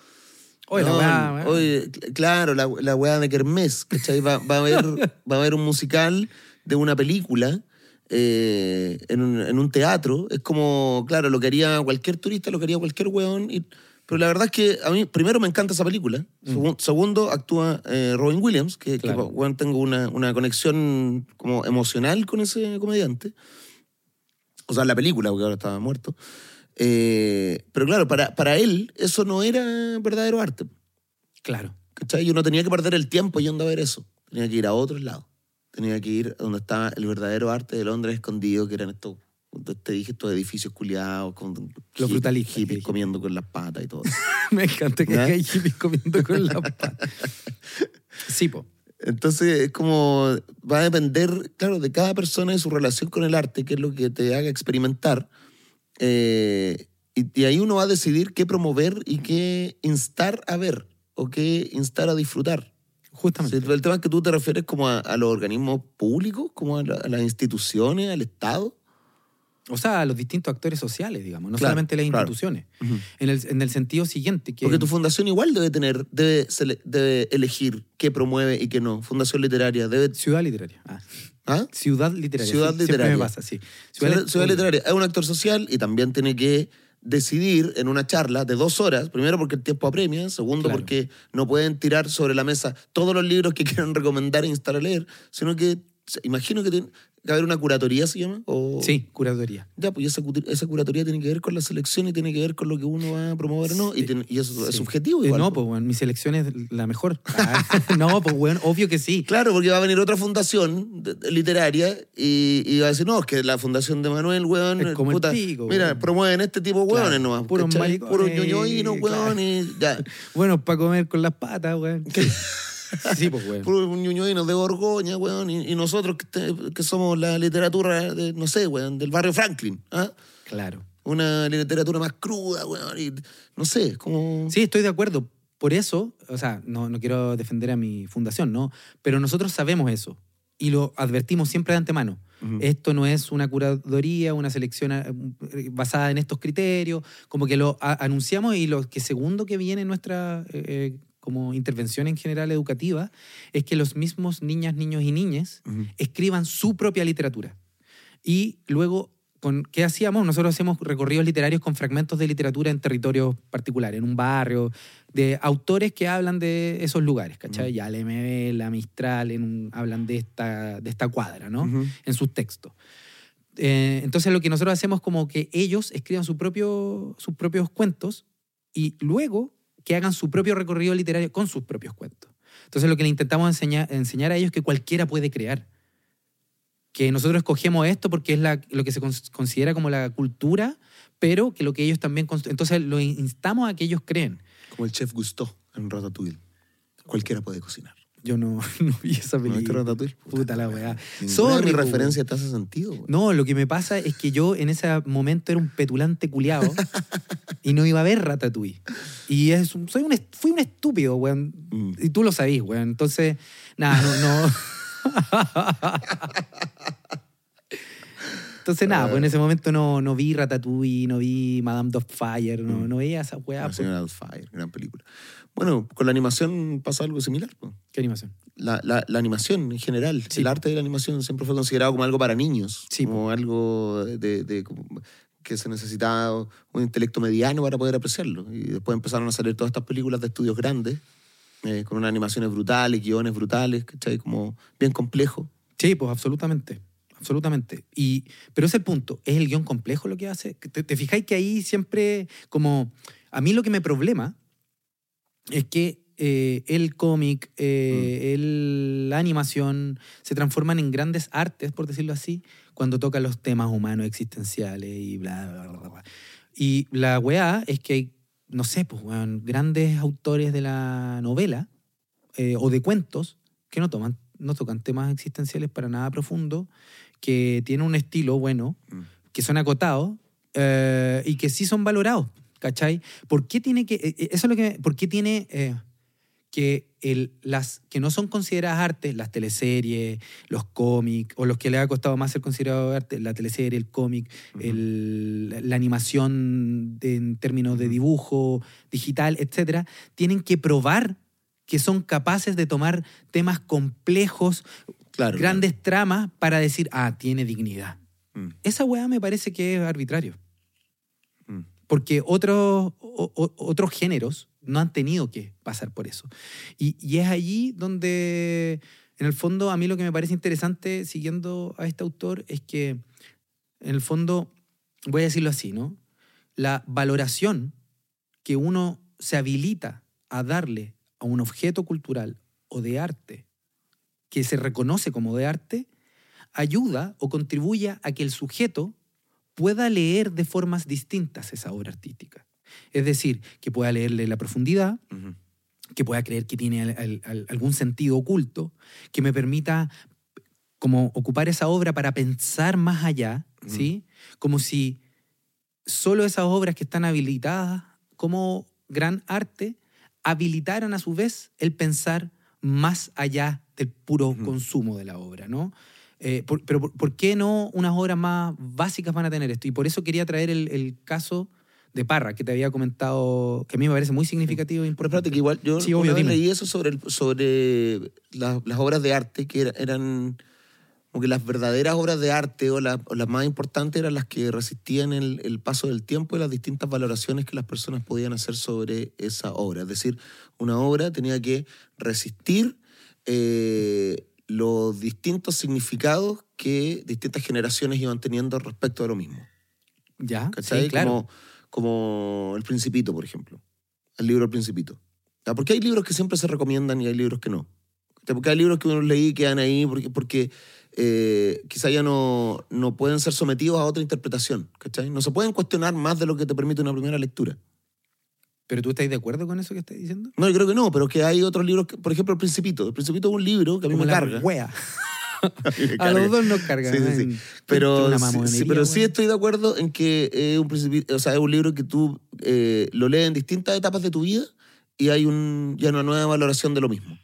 Oye, la No, weá, weá. oye, cl- claro, la, la weá de Kermés, ¿cachai? Va, va a haber, va a haber un musical de una película eh, en, un, en un teatro. Es como, claro, lo que haría cualquier turista, lo que haría cualquier weón. y- pero la verdad es que a mí, primero, me encanta esa película. Segun- segundo, actúa eh, Robin Williams, que, que, Mm. Claro. weón, tengo una, una conexión como emocional con ese comediante. O sea, la película, porque ahora estaba muerto. Eh, pero claro, para, para él eso no era verdadero arte. Claro. ¿Cachai? Yo no tenía que perder el tiempo yendo a ver eso. Tenía que ir a otros lados. Tenía que ir a donde estaba el verdadero arte de Londres escondido, que eran estos, te dije, estos edificios culiados, con Los brutalistas, hippies comiendo con las patas y todo. Me encanta que ¿Ya? hay hippies comiendo con la pata. Sí, po. Entonces es como, va a depender, claro, de cada persona y su relación con el arte, que es lo que te haga experimentar. Eh, y, y ahí uno va a decidir qué promover y qué instar a ver o qué instar a disfrutar. Justamente. Sí, el tema es que tú te refieres como a, a los organismos públicos, como a, la- a las instituciones, al Estado. O sea, a los distintos actores sociales, digamos, no Claro, solamente las claro. instituciones. En, el, en el sentido siguiente, que Porque tu fundación igual debe tener, debe, debe elegir qué promueve y qué no. Fundación literaria debe... Ciudad Literaria. Ah, ¿Ah? Ciudad Literaria. Ciudad sí, Siempre Literaria. me pasa, sí. Ciudad, Lit- Ciudad Literaria es un actor social y también tiene que decidir en una charla de dos horas, primero porque el tiempo apremia, segundo Claro. porque no pueden tirar sobre la mesa todos los libros que quieran recomendar e instar a leer, sino que imagino que tiene que haber una curatoría, ¿se llama? O, Sí, curaduría. Ya, pues esa, esa curatoría tiene que ver con la selección y tiene que ver con lo que uno va a promover no. Y, eso es subjetivo Eh, igual. no, pues, weón, mi selección es la mejor. Ah, no, pues, weón, obvio que sí. Claro, porque va a venir otra fundación literaria y, y va a decir, no, es que la fundación de Manuel, weón, Es como el puta, pico, mira, weón. promueven este tipo de Claro, weones nomás. puros maricones, Puros ñoñoínos, weón, claro. y ya. Bueno, para comer con las patas, weón. Sí, pues, weón. Puros ñoñoínos de Borgoña, weón, y, y nosotros que, te- que somos la literatura, de, no sé, weón, del barrio Franklin, ¿ah? Claro. Una literatura más cruda, weón, y no sé, como... Sí, estoy de acuerdo. Por eso, o sea, no, no quiero defender a mi fundación, ¿no? Pero nosotros sabemos eso y lo advertimos siempre de antemano. Ujú. Esto no es una curaduría, una selección eh, basada en estos criterios, como que lo a- anunciamos y lo que segundo que viene en nuestra eh, eh, como intervención en general educativa es que los mismos niñas, niños y niñas escriban su propia literatura. Y luego, con, ¿qué hacíamos? Nosotros hacemos recorridos literarios con fragmentos de literatura en territorios particulares, en un barrio, de autores que hablan de esos lugares, ¿cachai? Ya la MB, la Mistral, en un- hablan de esta, de esta cuadra, ¿no? En sus textos. Eh, entonces lo que nosotros hacemos es como que ellos escriban su propio, sus propios cuentos y luego que hagan su propio recorrido literario con sus propios cuentos. Entonces lo que le intentamos enseñar, a ellos es que cualquiera puede crear. Que nosotros escogemos esto porque es lo que se cons- considera como la cultura, pero que lo que ellos también... Entonces lo instamos a que ellos creen. Como el chef Gusteau en Ratatouille. Cualquiera puede cocinar. Yo no, no vi esa ¿No viste película. Ratatouille? Puta la weá. Sorry, po, referencias te hace sentido. No, lo que me pasa es que yo en ese momento era un petulante culiado y no iba a ver Ratatouille. Y es, soy un, fui un estúpido, weón. Mm. Y tú lo sabís, weón. Entonces, nada, no. no. Entonces, nada, pues en ese momento no, no vi Ratatouille, no vi Madame Doubtfire, no, Mm. no veía esa weá. La pues. señora Doubtfire, gran película. Bueno, con la animación pasa algo similar. po. ¿Qué animación? La, la- la animación en general, Sí. el arte de la animación siempre fue considerado como algo para niños, Sí, como algo de, de- como que se necesitaba un intelecto mediano para poder apreciarlo. Y después empezaron a salir todas estas películas de estudios grandes, eh, con unas animaciones brutales, guiones brutales, ¿cachai? Como bien complejo. Sí, pues absolutamente. Absolutamente. Y, pero ese es el punto. ¿Es el guion complejo lo que hace? ¿Te, te fijáis que ahí siempre, como. A mí lo que me problema es que eh, el cómic, eh, el- la animación se transforman en grandes artes, por decirlo así, cuando tocan los temas humanos existenciales y bla, bla, bla, bla. Y la weá es que hay, no sé, pues, grandes autores de la novela eh, o de cuentos que no, toman, no tocan temas existenciales para nada profundos, que tienen un estilo bueno, Mm. que son acotados eh, y que sí son valorados, ¿cachai? ¿Por qué tiene que, eh, eh, eso es lo que, por qué tiene eh, que el, las que no son consideradas arte, las teleseries, los cómics, o los que le ha costado más ser considerados arte, la teleserie, el cómic, la animación de- en términos de dibujo digital, etcétera, tienen que probar que son capaces de tomar temas complejos, Claro. grandes tramas, para decir, ah, tiene dignidad. Mm, Esa weá me parece que es arbitrario. mm. Porque otros, o- o- otros géneros no han tenido que pasar por eso. Y, y es allí donde, en el fondo, a mí lo que me parece interesante, siguiendo a este autor, es que, en el fondo, voy a decirlo así, ¿no? La valoración que uno se habilita a darle a un objeto cultural o de arte que se reconoce como de arte, ayuda o contribuye a que el sujeto pueda leer de formas distintas esa obra artística. Es decir, que pueda leerle la profundidad, que pueda creer que tiene al- al- al- algún sentido oculto, que me permita como ocupar esa obra para pensar más allá. ¿sí? Como si solo esas obras que están habilitadas como gran arte habilitaran a su vez el pensar más allá del puro consumo de la obra, ¿no? Eh, por- pero por, por qué no unas obras más básicas van a tener esto? Y por eso quería traer el, el caso de Parra, que te había comentado, que a mí me parece muy significativo e Pero importante. espérate, que igual yo Sí, obvio, vez leí eso sobre, el- sobre la- las obras de arte, que era- eran como que las verdaderas obras de arte o, la- o las más importantes eran las que resistían el, el paso del tiempo y las distintas valoraciones que las personas podían hacer sobre esa obra. Es decir, una obra tenía que resistir eh, los distintos significados que distintas generaciones iban teniendo respecto de lo mismo. ¿Ya? ¿Cachai? Sí, claro. Como, como El Principito, por ejemplo. El libro El Principito. ¿Ya? Porque hay libros que siempre se recomiendan y hay libros que no. Porque hay libros que uno leí y quedan ahí porque, porque eh, quizá ya no, no pueden ser sometidos a otra interpretación. ¿cachai? No se pueden cuestionar más de lo que te permite una primera lectura. ¿Pero tú estás de acuerdo con eso que estás diciendo? No, yo creo que no, pero que hay otros libros, que- por ejemplo, El Principito. El Principito es un libro que a mí Como me la carga. wea. A A los dos nos cargan. Sí, sí, sí. Pero, sí- pero sí estoy de acuerdo en que es un, principi- o sea, es un libro que tú eh, lo lees en distintas etapas de tu vida y hay un, ya una nueva valoración de lo mismo.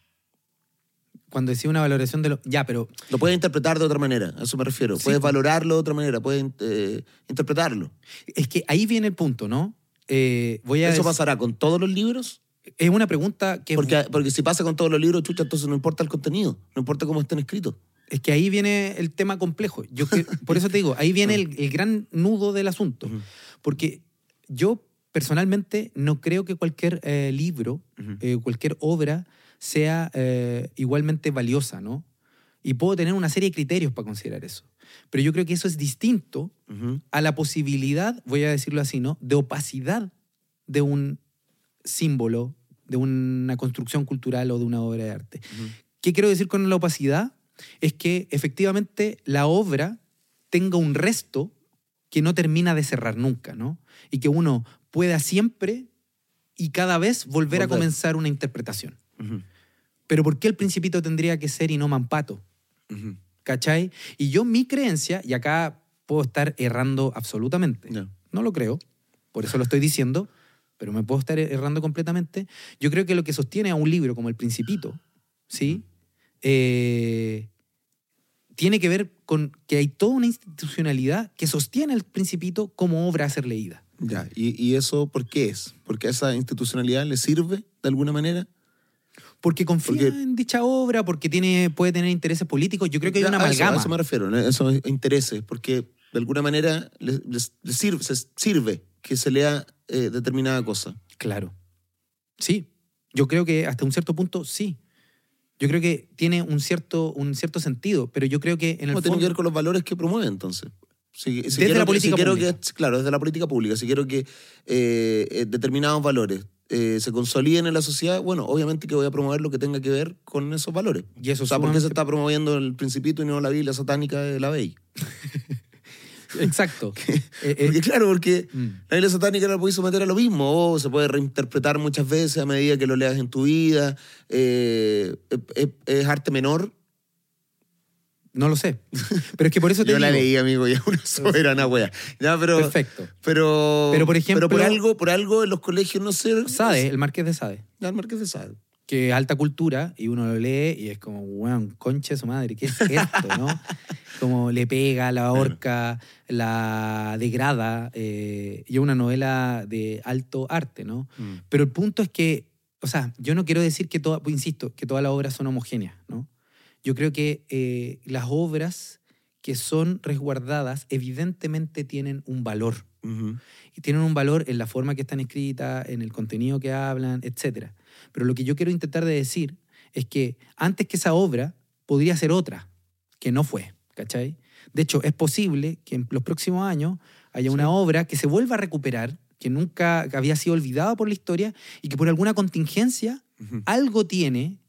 Cuando decía una valoración de lo... Ya, pero Lo puedes interpretar de otra manera, a eso me refiero. Sí, puedes pues. valorarlo de otra manera, puedes eh, interpretarlo. es que ahí viene el punto, ¿no? Eh, voy a ¿Eso pasará con todos los libros? Es una pregunta que... Porque, porque si pasa con todos los libros, chucha, entonces no importa el contenido, no importa cómo estén escritos. Es que ahí viene el tema complejo. Yo que- por eso te digo, ahí viene el, el gran nudo del asunto. Ujú. Porque yo personalmente no creo que cualquier eh, libro, Ujú. eh, cualquier obra sea eh, igualmente valiosa, ¿no? Y puedo tener una serie de criterios para considerar eso. Pero yo creo que eso es distinto a la posibilidad, voy a decirlo así, ¿no? De opacidad de un símbolo, de una construcción cultural o de una obra de arte. ¿Qué quiero decir con la opacidad? Es que efectivamente la obra tenga un resto que no termina de cerrar nunca, ¿no? Y que uno pueda siempre y cada vez volver a comenzar una interpretación. Pero ¿por qué el principito tendría que ser y no Mampato? ¿Cachai? Y yo mi creencia, y acá puedo estar errando absolutamente, Ya. no lo creo, por eso lo estoy diciendo, pero me puedo estar errando completamente. Yo creo que lo que sostiene a un libro como El Principito, ¿sí? Eh, tiene que ver con que hay toda una institucionalidad que sostiene al Principito como obra a ser leída. Ya, ¿Y, ¿y eso por qué es? ¿Porque a esa institucionalidad le sirve de alguna manera? Porque confía Porque- en dicha obra, porque tiene, puede tener intereses políticos. Yo creo que hay una a eso- amalgama. A eso, me refiero, ¿no? esos intereses, porque de alguna manera les, les- les sirve, se- sirve que se lea eh, determinada cosa. Claro. Sí. Yo creo que hasta un cierto punto sí. Yo creo que tiene un cierto, un cierto sentido, pero yo creo que en el No tiene que ver con los valores que promueve entonces. Si, si Desde quiero la política si pública. que, claro, desde la política pública. Si quiero que eh, eh, determinados valores eh, se consoliden en la sociedad, bueno, obviamente que voy a promover lo que tenga que ver con esos valores. Y eso O sea, ¿por qué se sumamente- está promoviendo el Principito y no la Biblia satánica de la Bey? Exacto. Porque claro, porque mm. la Biblia satánica la puedes someter a lo mismo, o se puede reinterpretar muchas veces a medida que lo leas en tu vida. eh, es, es arte menor. No lo sé. Pero es que por eso te Yo la leí, amigo, ya una soberana wea. Ya, pero, Perfecto. pero, Pero, por ejemplo- pero por algo, por algo en los colegios no sé. Sade, el Marqués de Sade, Ya, el Marqués de Sade. que es alta cultura y uno lo lee y es como, weón, concha de su madre, ¿qué es esto, no? Como le pega, la ahorca, la degrada, eh, y es una novela de alto arte, ¿no? Pero el punto es que, o sea, yo no quiero decir que todas, pues, insisto, que todas las obras son homogéneas, ¿no? Yo creo que eh, las obras que son resguardadas evidentemente tienen un valor. Ujú. Y tienen un valor en la forma que están escritas, en el contenido que hablan, etc. Pero lo que yo quiero intentar de decir es que antes que esa obra podría ser otra, que no fue, ¿cachai? De hecho, es posible que en los próximos años haya una obra que se vuelva a recuperar, que nunca había sido olvidada por la historia y que por alguna contingencia Ujú. algo tiene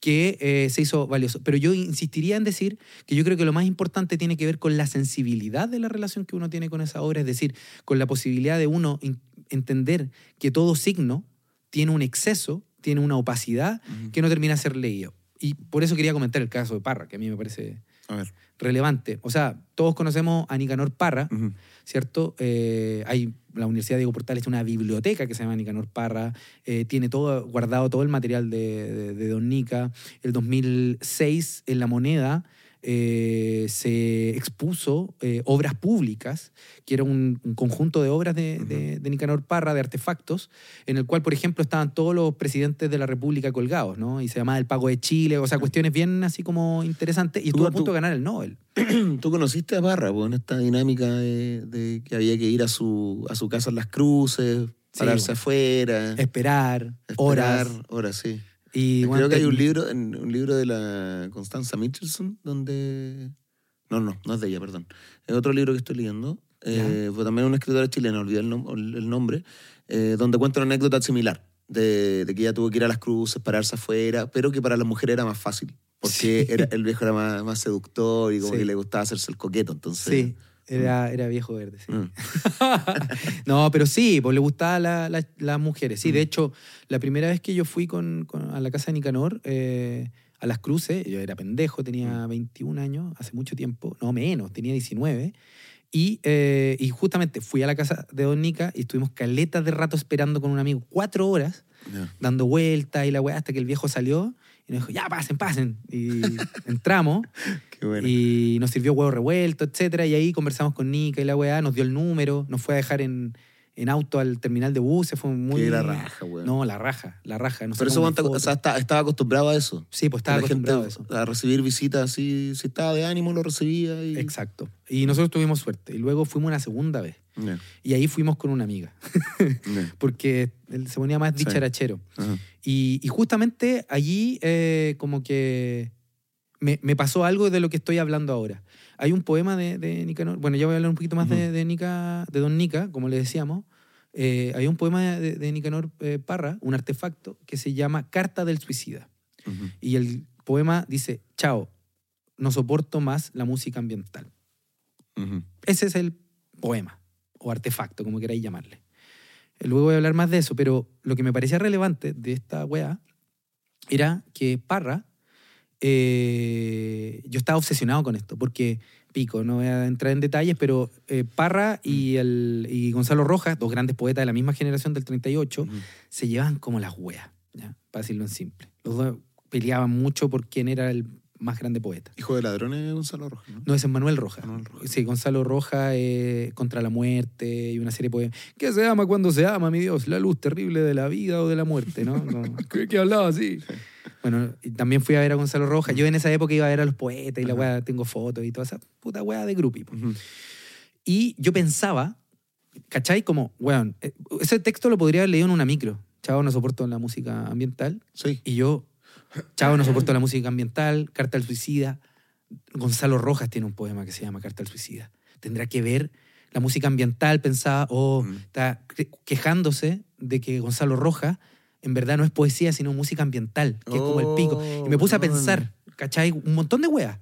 que eh, se hizo valioso. Pero yo insistiría en decir que yo creo que lo más importante tiene que ver con la sensibilidad de la relación que uno tiene con esa obra, es decir, con la posibilidad de uno entender que todo signo tiene un exceso, tiene una opacidad que no termina de ser leído. Y por eso quería comentar el caso de Parra, que a mí me parece relevante. O sea, todos conocemos a Nicanor Parra. ¿Cierto? Eh, hay la Universidad Diego Portales tiene una biblioteca que se llama Nicanor Parra, eh, tiene todo guardado todo el material de, de- de Don Nica. El 2006 en La Moneda eh, se expuso eh, obras públicas, que era un, un conjunto de obras de, de- de Nicanor Parra, de artefactos, en el cual, por ejemplo, estaban todos los presidentes de la República colgados, ¿no? Y se llamaba El Pago de Chile, o sea, cuestiones bien así como interesantes, y estuvo a tú- punto de ganar el Nobel. Tú conociste a Parra, pues, en esta dinámica de, de que había que ir a su, a su casa en las cruces, Sí, pararse bueno. afuera, Esperar, esperar, horas. horas, sí. Y, Creo bueno, que hay un libro, un libro de la Constanza Mitchelson donde... No, no, no es de ella, perdón. Es otro libro que estoy leyendo. Eh, fue también una escritora chilena, olvidé el, nom- el nombre, eh, donde cuenta una anécdota similar, de, de que ella tuvo que ir a las cruces, pararse afuera, pero que para la mujer era más fácil, porque Sí. era, el viejo era más, más seductor y como Sí. que le gustaba hacerse el coqueto, entonces... Sí, era, era viejo verde, sí. Mm. no, pero sí, pues le gustaban la- la- las mujeres. Sí, de Mm. hecho, la primera vez que yo fui con, con- a la casa de Nicanor, eh, a las cruces, yo era pendejo, tenía Mm. 21 años, hace mucho tiempo, no menos, tenía 19. Y, eh, y justamente fui a la casa de Don Nica y estuvimos caletas de rato esperando con un amigo, cuatro horas, dando vueltas y la weá, hasta que el viejo salió y nos dijo, ya, pasen, pasen. Y entramos. Qué bueno. Y nos sirvió huevo revuelto, etcétera. Y ahí conversamos con Nica y la weá, nos dio el número, nos fue a dejar en, en auto al terminal de buses. Fue muy. Qué la raja, weón. No, la raja, la raja. nos Pero eso o sea, está- estaba acostumbrado a eso. Sí, pues estaba la gente acostumbrado a eso. a recibir visitas así, si estaba de ánimo lo recibía y... Exacto. Y nosotros tuvimos suerte. Y luego fuimos una segunda vez. Ya, Y ahí fuimos con una amiga. ya, Porque él se ponía más Sí. dicharachero. ajá. Y, y justamente allí eh, como que me, me pasó algo de lo que estoy hablando ahora. Hay un poema de, de Nicanor, bueno, ya voy a hablar un poquito más de, de, Nica, de Don Nica, como le decíamos. Eh, hay un poema de, de Nicanor eh, Parra, un artefacto, que se llama Carta del Suicida. Y el poema dice, chao, no soporto más la música ambiental. Ese es el poema, o artefacto, como queráis llamarle. Eh, Luego voy a hablar más de eso, pero lo que me parecía relevante de esta weá era que Parra, eh, yo estaba obsesionado con esto, porque pico, no voy a entrar en detalles, pero eh, Parra y, el, y Gonzalo Rojas, dos grandes poetas de la misma generación del 38, Ujú. se llevan como las weas, ¿ya? para decirlo en simple. Los dos peleaban mucho por quién era el más grande poeta. Hijo de ladrones Gonzalo Rojas, ¿no? No, es Manuel Rojas. Manuel Rojas. Sí, Gonzalo Rojas, eh, Contra la Muerte y una serie de poemas. ¿Qué se ama cuando se ama, mi Dios? La luz terrible de la vida o de la muerte, ¿no? No, ¿Qué, qué hablaba así? Bueno, y también fui a ver a Gonzalo Rojas. Yo en esa época iba a ver a los poetas y la Ajá. weá, tengo fotos y toda esa puta weá de grupi. Ujú. Y yo pensaba, ¿cachai? Como, weón, eh, ese texto lo podría haber leído en una micro. Chavo, no soporto la música ambiental. Sí. Y yo, chavo, no soporto la música ambiental, Carta al Suicida. Gonzalo Rojas tiene un poema que se llama Carta al Suicida. Tendrá que ver la música ambiental, pensaba, o Mm. está que- quejándose de que Gonzalo Rojas en verdad no es poesía, sino música ambiental, que es como el pico. Y me puse a Oh, pensar, ¿cachai? Un montón de weas.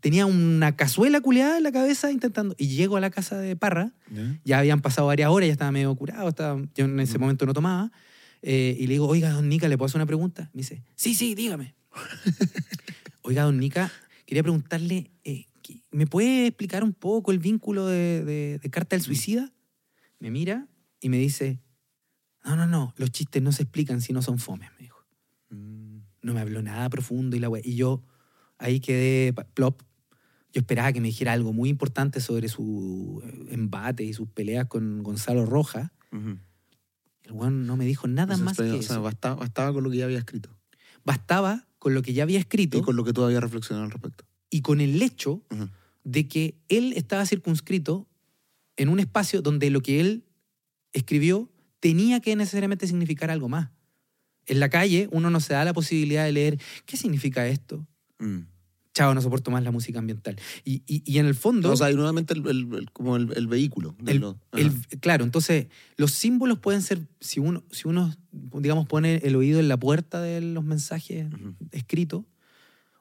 Tenía una cazuela culeada en la cabeza intentando. Y llego a la casa de Parra, Ya. ya habían pasado varias horas, ya estaba medio curado, estaba, yo en ese Mm. momento no tomaba. Eh, y le digo, oiga, don Nica, ¿le puedo hacer una pregunta? Me dice, sí, sí, dígame. oiga, don Nica, quería preguntarle, eh, ¿qué- ¿me puede explicar un poco el vínculo de, de- de Carta del Suicida? Me mira y me dice, no, no, no, los chistes no se explican si no son fomes, me dijo. Mm. No me habló nada profundo y la wea. Y yo ahí quedé plop. Yo esperaba que me dijera algo muy importante sobre su eh, embate y sus peleas con Gonzalo Rojas. Ujú. El weón no me dijo nada más que o sea, eso. bastaba, bastaba con lo que ya había escrito Bastaba con lo que ya había escrito y con lo que tú habías reflexionado al respecto. y con el hecho de que él estaba circunscrito en un espacio donde lo que él escribió tenía que necesariamente significar algo más. En la calle uno no se da la posibilidad de leer qué significa esto. Mm. Chao, no soporto más la música ambiental. Y, y- y en el fondo... O sea, y nuevamente el, el- el- como el, el vehículo. lo- claro, entonces los símbolos pueden ser, si uno, si uno, digamos, pone el oído en la puerta de los mensajes Ujú. escritos,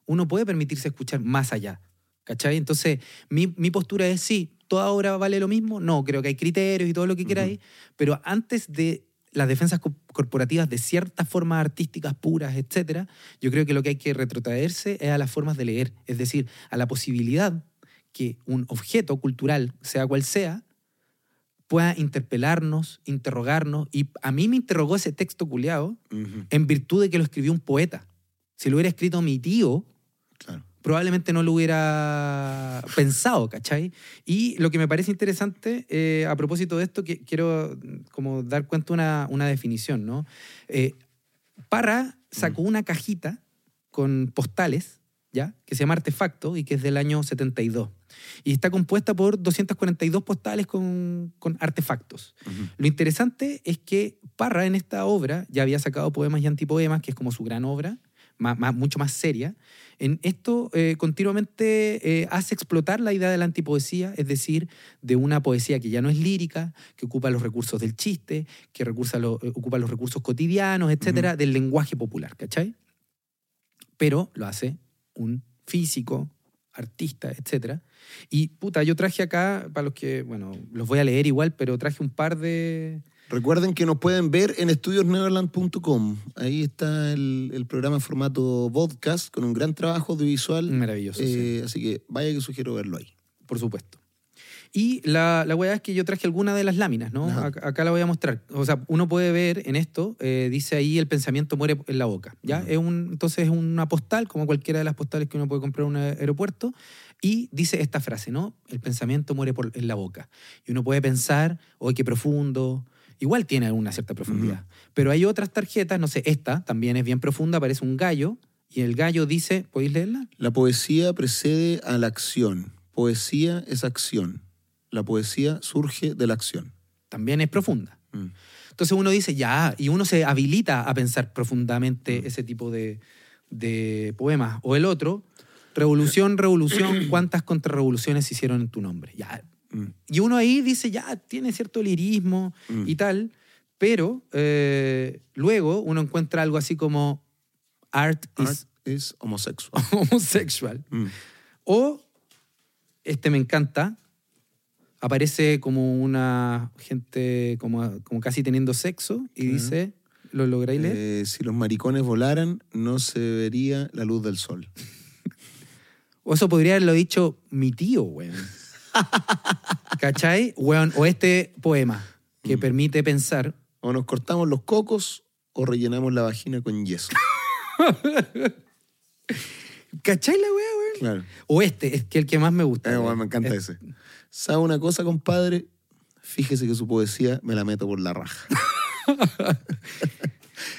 uno puede permitirse escuchar más allá. ¿Cachai? Entonces, mi, mi postura es sí, toda obra vale lo mismo. No, creo que hay criterios y todo lo que queráis, pero antes de las defensas co- corporativas de ciertas formas artísticas puras, etcétera, yo creo que lo que hay que retrotraerse es a las formas de leer, es decir, a la posibilidad que un objeto cultural, sea cual sea, pueda interpelarnos, interrogarnos. Y a mí me interrogó ese texto culiado Ujú. en virtud de que lo escribió un poeta. Si lo hubiera escrito mi tío, Claro. Probablemente no lo hubiera pensado, ¿cachai? Y lo que me parece interesante, eh, a propósito de esto, que quiero mm, como dar cuenta una, una definición, ¿no? Eh, Parra sacó una cajita con postales, ¿ya? Que se llama Artefacto y que es del año 72. Y está compuesta por 242 postales con, con artefactos. Lo interesante es que Parra en esta obra ya había sacado poemas y antipoemas, que es como su gran obra, más, más- mucho más seria. En esto eh, continuamente eh, hace explotar la idea de la antipoesía, es decir, de una poesía que ya no es lírica, que ocupa los recursos del chiste, que recursa lo- eh, ocupa los recursos cotidianos, etcétera, del lenguaje popular, ¿cachai? Pero lo hace un físico, artista, etcétera. Y puta, yo traje acá, para los que, bueno, los voy a leer igual, pero traje un par de, Recuerden que nos pueden ver en estudiosneverland.com. Ahí está el, el programa en formato podcast con un gran trabajo audiovisual. Maravilloso, sí. Eh, Así que vaya que sugiero verlo ahí. por supuesto. Y la, la weá es que yo traje alguna de las láminas, ¿no? Acá, acá la voy a mostrar. O sea, uno puede ver en esto, eh, dice ahí el pensamiento muere en la boca, ¿ya? Es un, entonces es una postal, como cualquiera de las postales que uno puede comprar en un aeropuerto, y dice esta frase, ¿no? El pensamiento muere por, en la boca. Y uno puede pensar, hoy qué profundo, igual tiene una cierta profundidad. Pero hay otras tarjetas, no sé, esta también es bien profunda, parece un gallo, y el gallo dice, ¿podéis leerla? La poesía precede a la acción. Poesía es acción. La poesía surge de la acción. También es profunda. Mm. Entonces uno dice, ya, y uno se habilita a pensar profundamente ese tipo de, de poemas. O el otro, revolución, revolución, ¿cuántas contrarrevoluciones hicieron en tu nombre? Ya. Mm. Y uno ahí dice, ya, tiene cierto lirismo Mm. y tal, pero eh, luego uno encuentra algo así como art, Art is es homosexual. homosexual. Mm. O, este me encanta, aparece como una gente como, como casi teniendo sexo y dice, ¿lo leer? Eh, si los maricones volaran, no se vería la luz del sol. O eso podría haberlo dicho mi tío, weón. ¿Cachai? Weón, o este poema que Mm. permite pensar, O nos cortamos los cocos o rellenamos la vagina con yeso. ¿cachai la weá, weón? Claro. O este, es que el que más me gusta. Eh, weón. me encanta Es- ese. ¿Sabe una cosa, compadre? Fíjese que su poesía me la meto por la raja.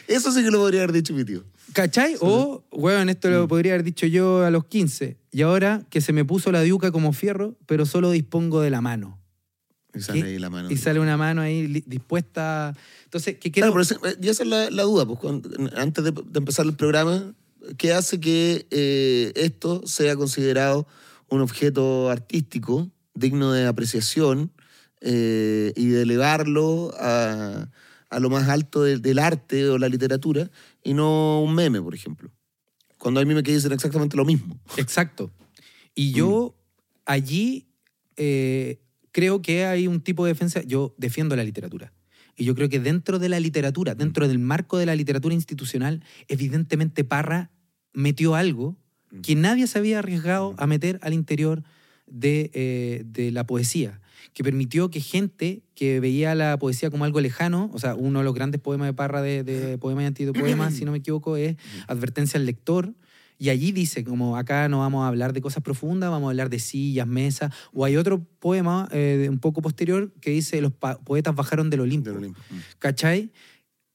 Eso sí que lo podría haber dicho mi tío. ¿Cachai? O, weón, esto Mm. lo podría haber dicho yo a los 15. Y ahora que se me puso la diuca como fierro, pero solo dispongo de la mano. Y sale ¿Qué? ahí la mano. Y sale una mano ahí dispuesta. Entonces, ¿qué quiero? Claro, pero ese- y esa es la, la duda. Pues, cuando- antes de, de empezar el programa, ¿qué hace que eh, esto sea considerado un objeto artístico digno de apreciación eh, y de elevarlo a, a lo más alto del- del arte o la literatura y no un meme, por ejemplo? Cuando hay memes que dicen exactamente lo mismo. Exacto. Y yo Mm. allí eh, creo que hay un tipo de defensa. Yo defiendo la literatura. Y yo creo que dentro de la literatura, Mm. dentro del marco de la literatura institucional, evidentemente Parra metió algo Mm. que nadie se había arriesgado a meter al interior de, eh, de la poesía, que permitió que gente que veía la poesía como algo lejano, o sea, uno de los grandes poemas de Parra de, de poemas y si no me equivoco, es Advertencia al lector, y allí dice, como acá no vamos a hablar de cosas profundas, vamos a hablar de sillas, mesas, o hay otro poema eh, de un poco posterior que dice, los poetas bajaron del Olimpo. Del Olimpo. Mm. ¿Cachai?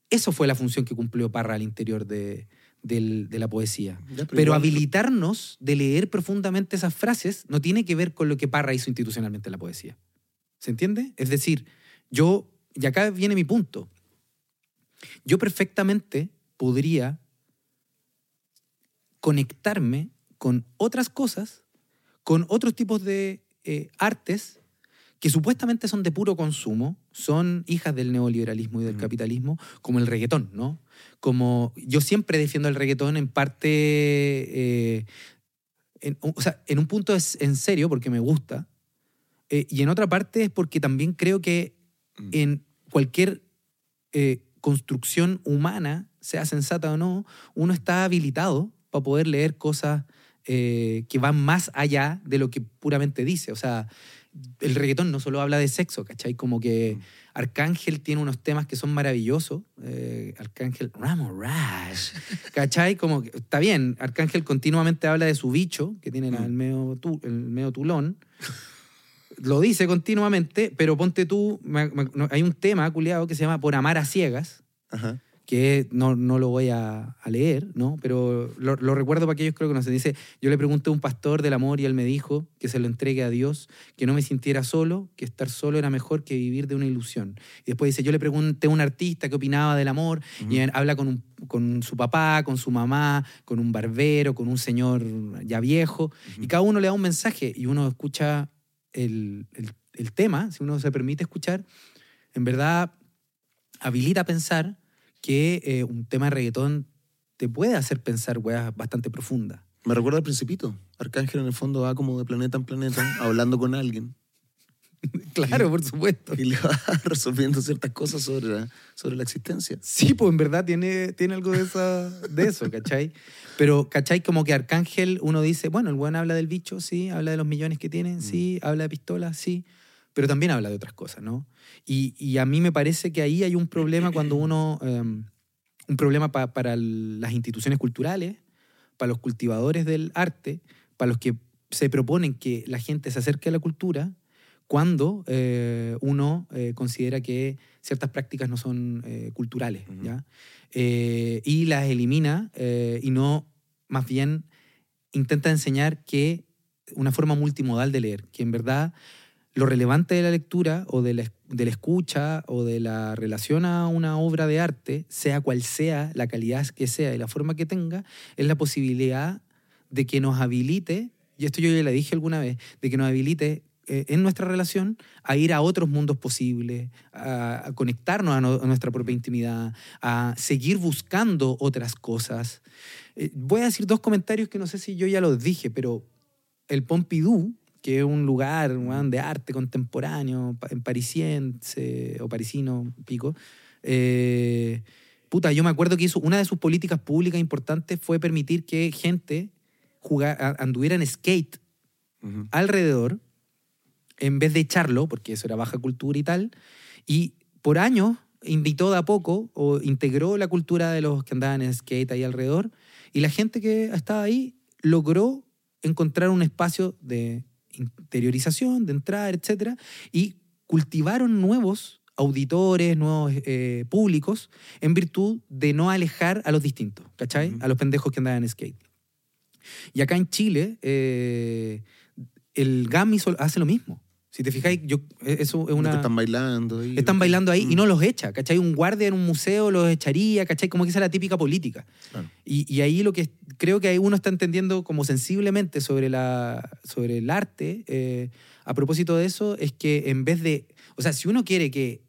Eso fue la función que cumplió Parra al interior de, del- de la poesía. Ya, Pero, habilitarnos de leer profundamente esas frases no tiene que ver con lo que Parra hizo institucionalmente en la poesía. ¿Se entiende? Es decir, yo, y acá viene mi punto, yo perfectamente podría conectarme con otras cosas, con otros tipos de eh, artes que supuestamente son de puro consumo, son hijas del neoliberalismo y del capitalismo, como el reggaetón, ¿no? Como yo siempre defiendo el reggaetón en parte, eh, en- o sea, en un punto es en serio porque me gusta, eh, y en otra parte es porque también creo que Mm. en cualquier eh, construcción humana, sea sensata o no, uno está habilitado para poder leer cosas eh, que van más allá de lo que puramente dice. O sea, el reggaetón no solo habla de sexo, ¿cachai? Como que Mm. Arcángel tiene unos temas que son maravillosos. eh, Arcángel, Ramo Rash, ¿cachai? Como que, está bien, Arcángel continuamente habla de su bicho, que tiene Mm. el, medio tu- el medio tulón. Lo dice continuamente, pero ponte tú, me- me- no, hay un tema culiado que se llama Por amar a ciegas, Ajá. que no, no lo voy a, a leer, ¿no? Pero lo, lo recuerdo para aquellos creo que no se dice, yo le pregunté a un pastor del amor y él me dijo que se lo entregue a Dios, que no me sintiera solo, que estar solo era mejor que vivir de una ilusión. Y después dice, yo le pregunté a un artista qué opinaba del amor y él habla con, un- con su papá, con su mamá, con un barbero, con un señor ya viejo, y cada uno le da un mensaje y uno escucha el, el- tema, si uno se permite escuchar, en verdad habilita pensar que eh, un tema de reggaetón te puede hacer pensar weas bastante profundas. Me recuerda al Principito. Arcángel en el fondo va como de planeta en planeta hablando con alguien Claro, por supuesto. y le va resolviendo ciertas cosas sobre la, sobre la existencia. Sí, pues en verdad tiene, tiene algo de, esa, de eso, ¿cachai? Pero, ¿cachai? Como que Arcángel, uno dice, bueno, el buen habla del bicho, sí, habla de los millones que tiene, sí, habla de pistolas, sí, pero también habla de otras cosas, ¿no? Y, y a mí me parece que ahí hay un problema cuando uno, eh, un problema pa- para las instituciones culturales, para los cultivadores del arte, para los que se proponen que la gente se acerque a la cultura, cuando eh, uno eh, considera que ciertas prácticas no son eh, culturales. ¿ya? Y las elimina y no, más bien, intenta enseñar que una forma multimodal de leer, que en verdad lo relevante de la lectura o de la, de la escucha o de la relación a una obra de arte, sea cual sea la calidad que sea y la forma que tenga, es la posibilidad de que nos habilite, y esto yo ya le dije alguna vez, de que nos habilite eh, en nuestra relación a ir a otros mundos posibles, a, a conectarnos a, no- a nuestra propia intimidad, a seguir buscando otras cosas. Eh, voy a decir dos comentarios que no sé si yo ya los dije, pero el Pompidou, que es un lugar de arte contemporáneo, en parisiense o parisino, pico, eh, puta, yo me acuerdo que hizo una de sus políticas públicas importantes fue permitir que gente juga- a- anduviera en skate Ujú. alrededor, en vez de echarlo, porque eso era baja cultura y tal, y por años invitó de a poco o integró la cultura de los que andaban en skate ahí alrededor, y la gente que estaba ahí logró encontrar un espacio de interiorización, de entrar, etcétera, y cultivaron nuevos auditores, nuevos eh, públicos, en virtud de no alejar a los distintos, ¿cachai? Ujú. A los pendejos que andaban en skate. Y acá en Chile, eh, el GAM hizo- hace lo mismo. Si te fijáis, yo, eh, eso es Que una... Están bailando. ahí. Están bailando ahí y Mm, no los echa, ¿cachai? Un guardia en un museo los echaría, ¿cachai? Como que esa es la típica política. claro. Y, y ahí lo que creo que ahí uno está entendiendo como sensiblemente sobre, la, sobre el arte, eh, a propósito de eso, es que en vez de, o sea, si uno quiere que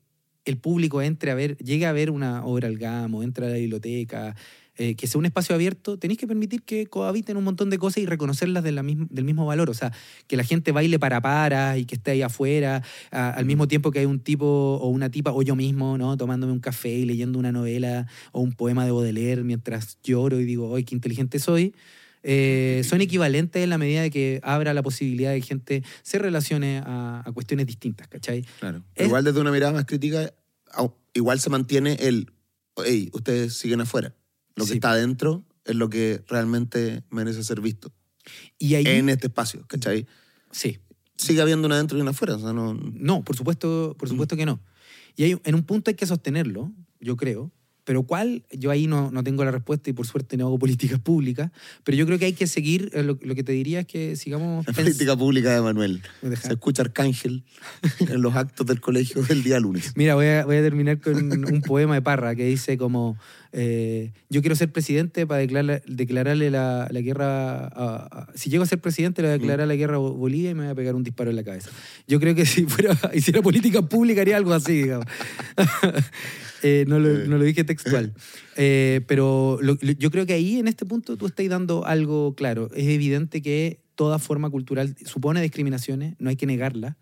el público entre a ver, llegue a ver una obra al GAM o entre a la biblioteca, eh, que sea un espacio abierto, tenéis que permitir que cohabiten un montón de cosas y reconocerlas de la misma- del mismo valor. O sea, que la gente baile para para y que esté ahí afuera, a- al mismo tiempo que hay un tipo o una tipa, o yo mismo, ¿no? Tomándome un café y leyendo una novela o un poema de Baudelaire mientras lloro y digo, ¡ay, qué inteligente soy! eh, son equivalentes en la medida de que abra la posibilidad de que gente se relacione a, a cuestiones distintas, ¿cachai? Claro. Es- Igual desde una mirada más crítica, igual se mantiene el, hey, ustedes siguen afuera. Lo que está adentro es lo que realmente merece ser visto Y ahí... en este espacio, ¿cachai? Sí. Sigue habiendo una adentro y una afuera. O sea, no, No, por supuesto, por supuesto que no. Y hay, en un punto hay que sostenerlo, yo creo. Pero cuál, yo ahí no, no tengo la respuesta y por suerte no hago políticas públicas, pero yo creo que hay que seguir, eh, lo, lo que te diría es que sigamos... la política pública de Manuel. Se escucha Arcángel en los actos del colegio del día lunes. Mira, voy a, voy a terminar con un poema de Parra que dice como, eh, yo quiero ser presidente para declarar- declararle la, la guerra, a, a- si llego a ser presidente le voy a declarar la guerra a Bo- Bolivia y me voy a pegar un disparo en la cabeza. Yo creo que si fuera, hiciera política pública haría algo así, digamos. Eh, no, lo, no lo dije textual. Eh, pero lo- yo creo que ahí, en este punto, tú estás dando algo claro. Es evidente que toda forma cultural supone discriminaciones, no hay que negarla.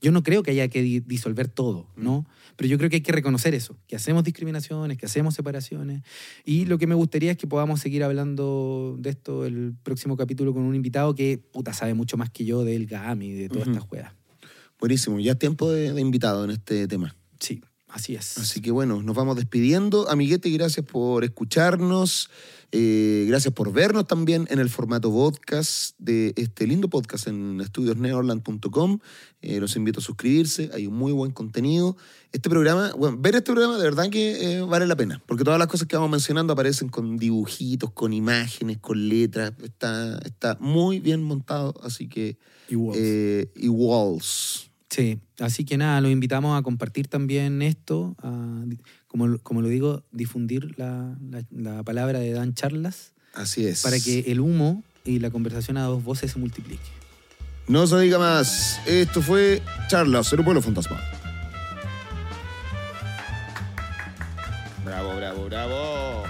Yo no creo que haya que di- disolver todo, ¿no? Pero yo creo que hay que reconocer eso, que hacemos discriminaciones, que hacemos separaciones. Y lo que me gustaría es que podamos seguir hablando de esto el próximo capítulo con un invitado que, puta, sabe mucho más que yo del GAM y de todas Ujú. estas juegas. Buenísimo. Ya es tiempo de, de invitado en este tema. Sí. Así es. Así que bueno, nos vamos despidiendo. Amiguete, gracias por escucharnos. Eh, gracias por vernos también en el formato podcast de este lindo podcast en estudiosneorland.com. Eh, los invito a suscribirse, hay un muy buen contenido. Este programa, bueno, ver este programa de verdad que eh, vale la pena, porque todas las cosas que vamos mencionando aparecen con dibujitos, con imágenes, con letras. Está, está muy bien montado, así que... Y walls. eh, y walls. Sí, así que nada, los invitamos a compartir también esto, a, como, como lo digo, difundir la, la- la palabra de Dan Charlas Así es. para que el humo y la conversación a dos voces se multiplique. No se diga más. Esto fue Charlas en un pueblo fantasma. Bravo, bravo, bravo.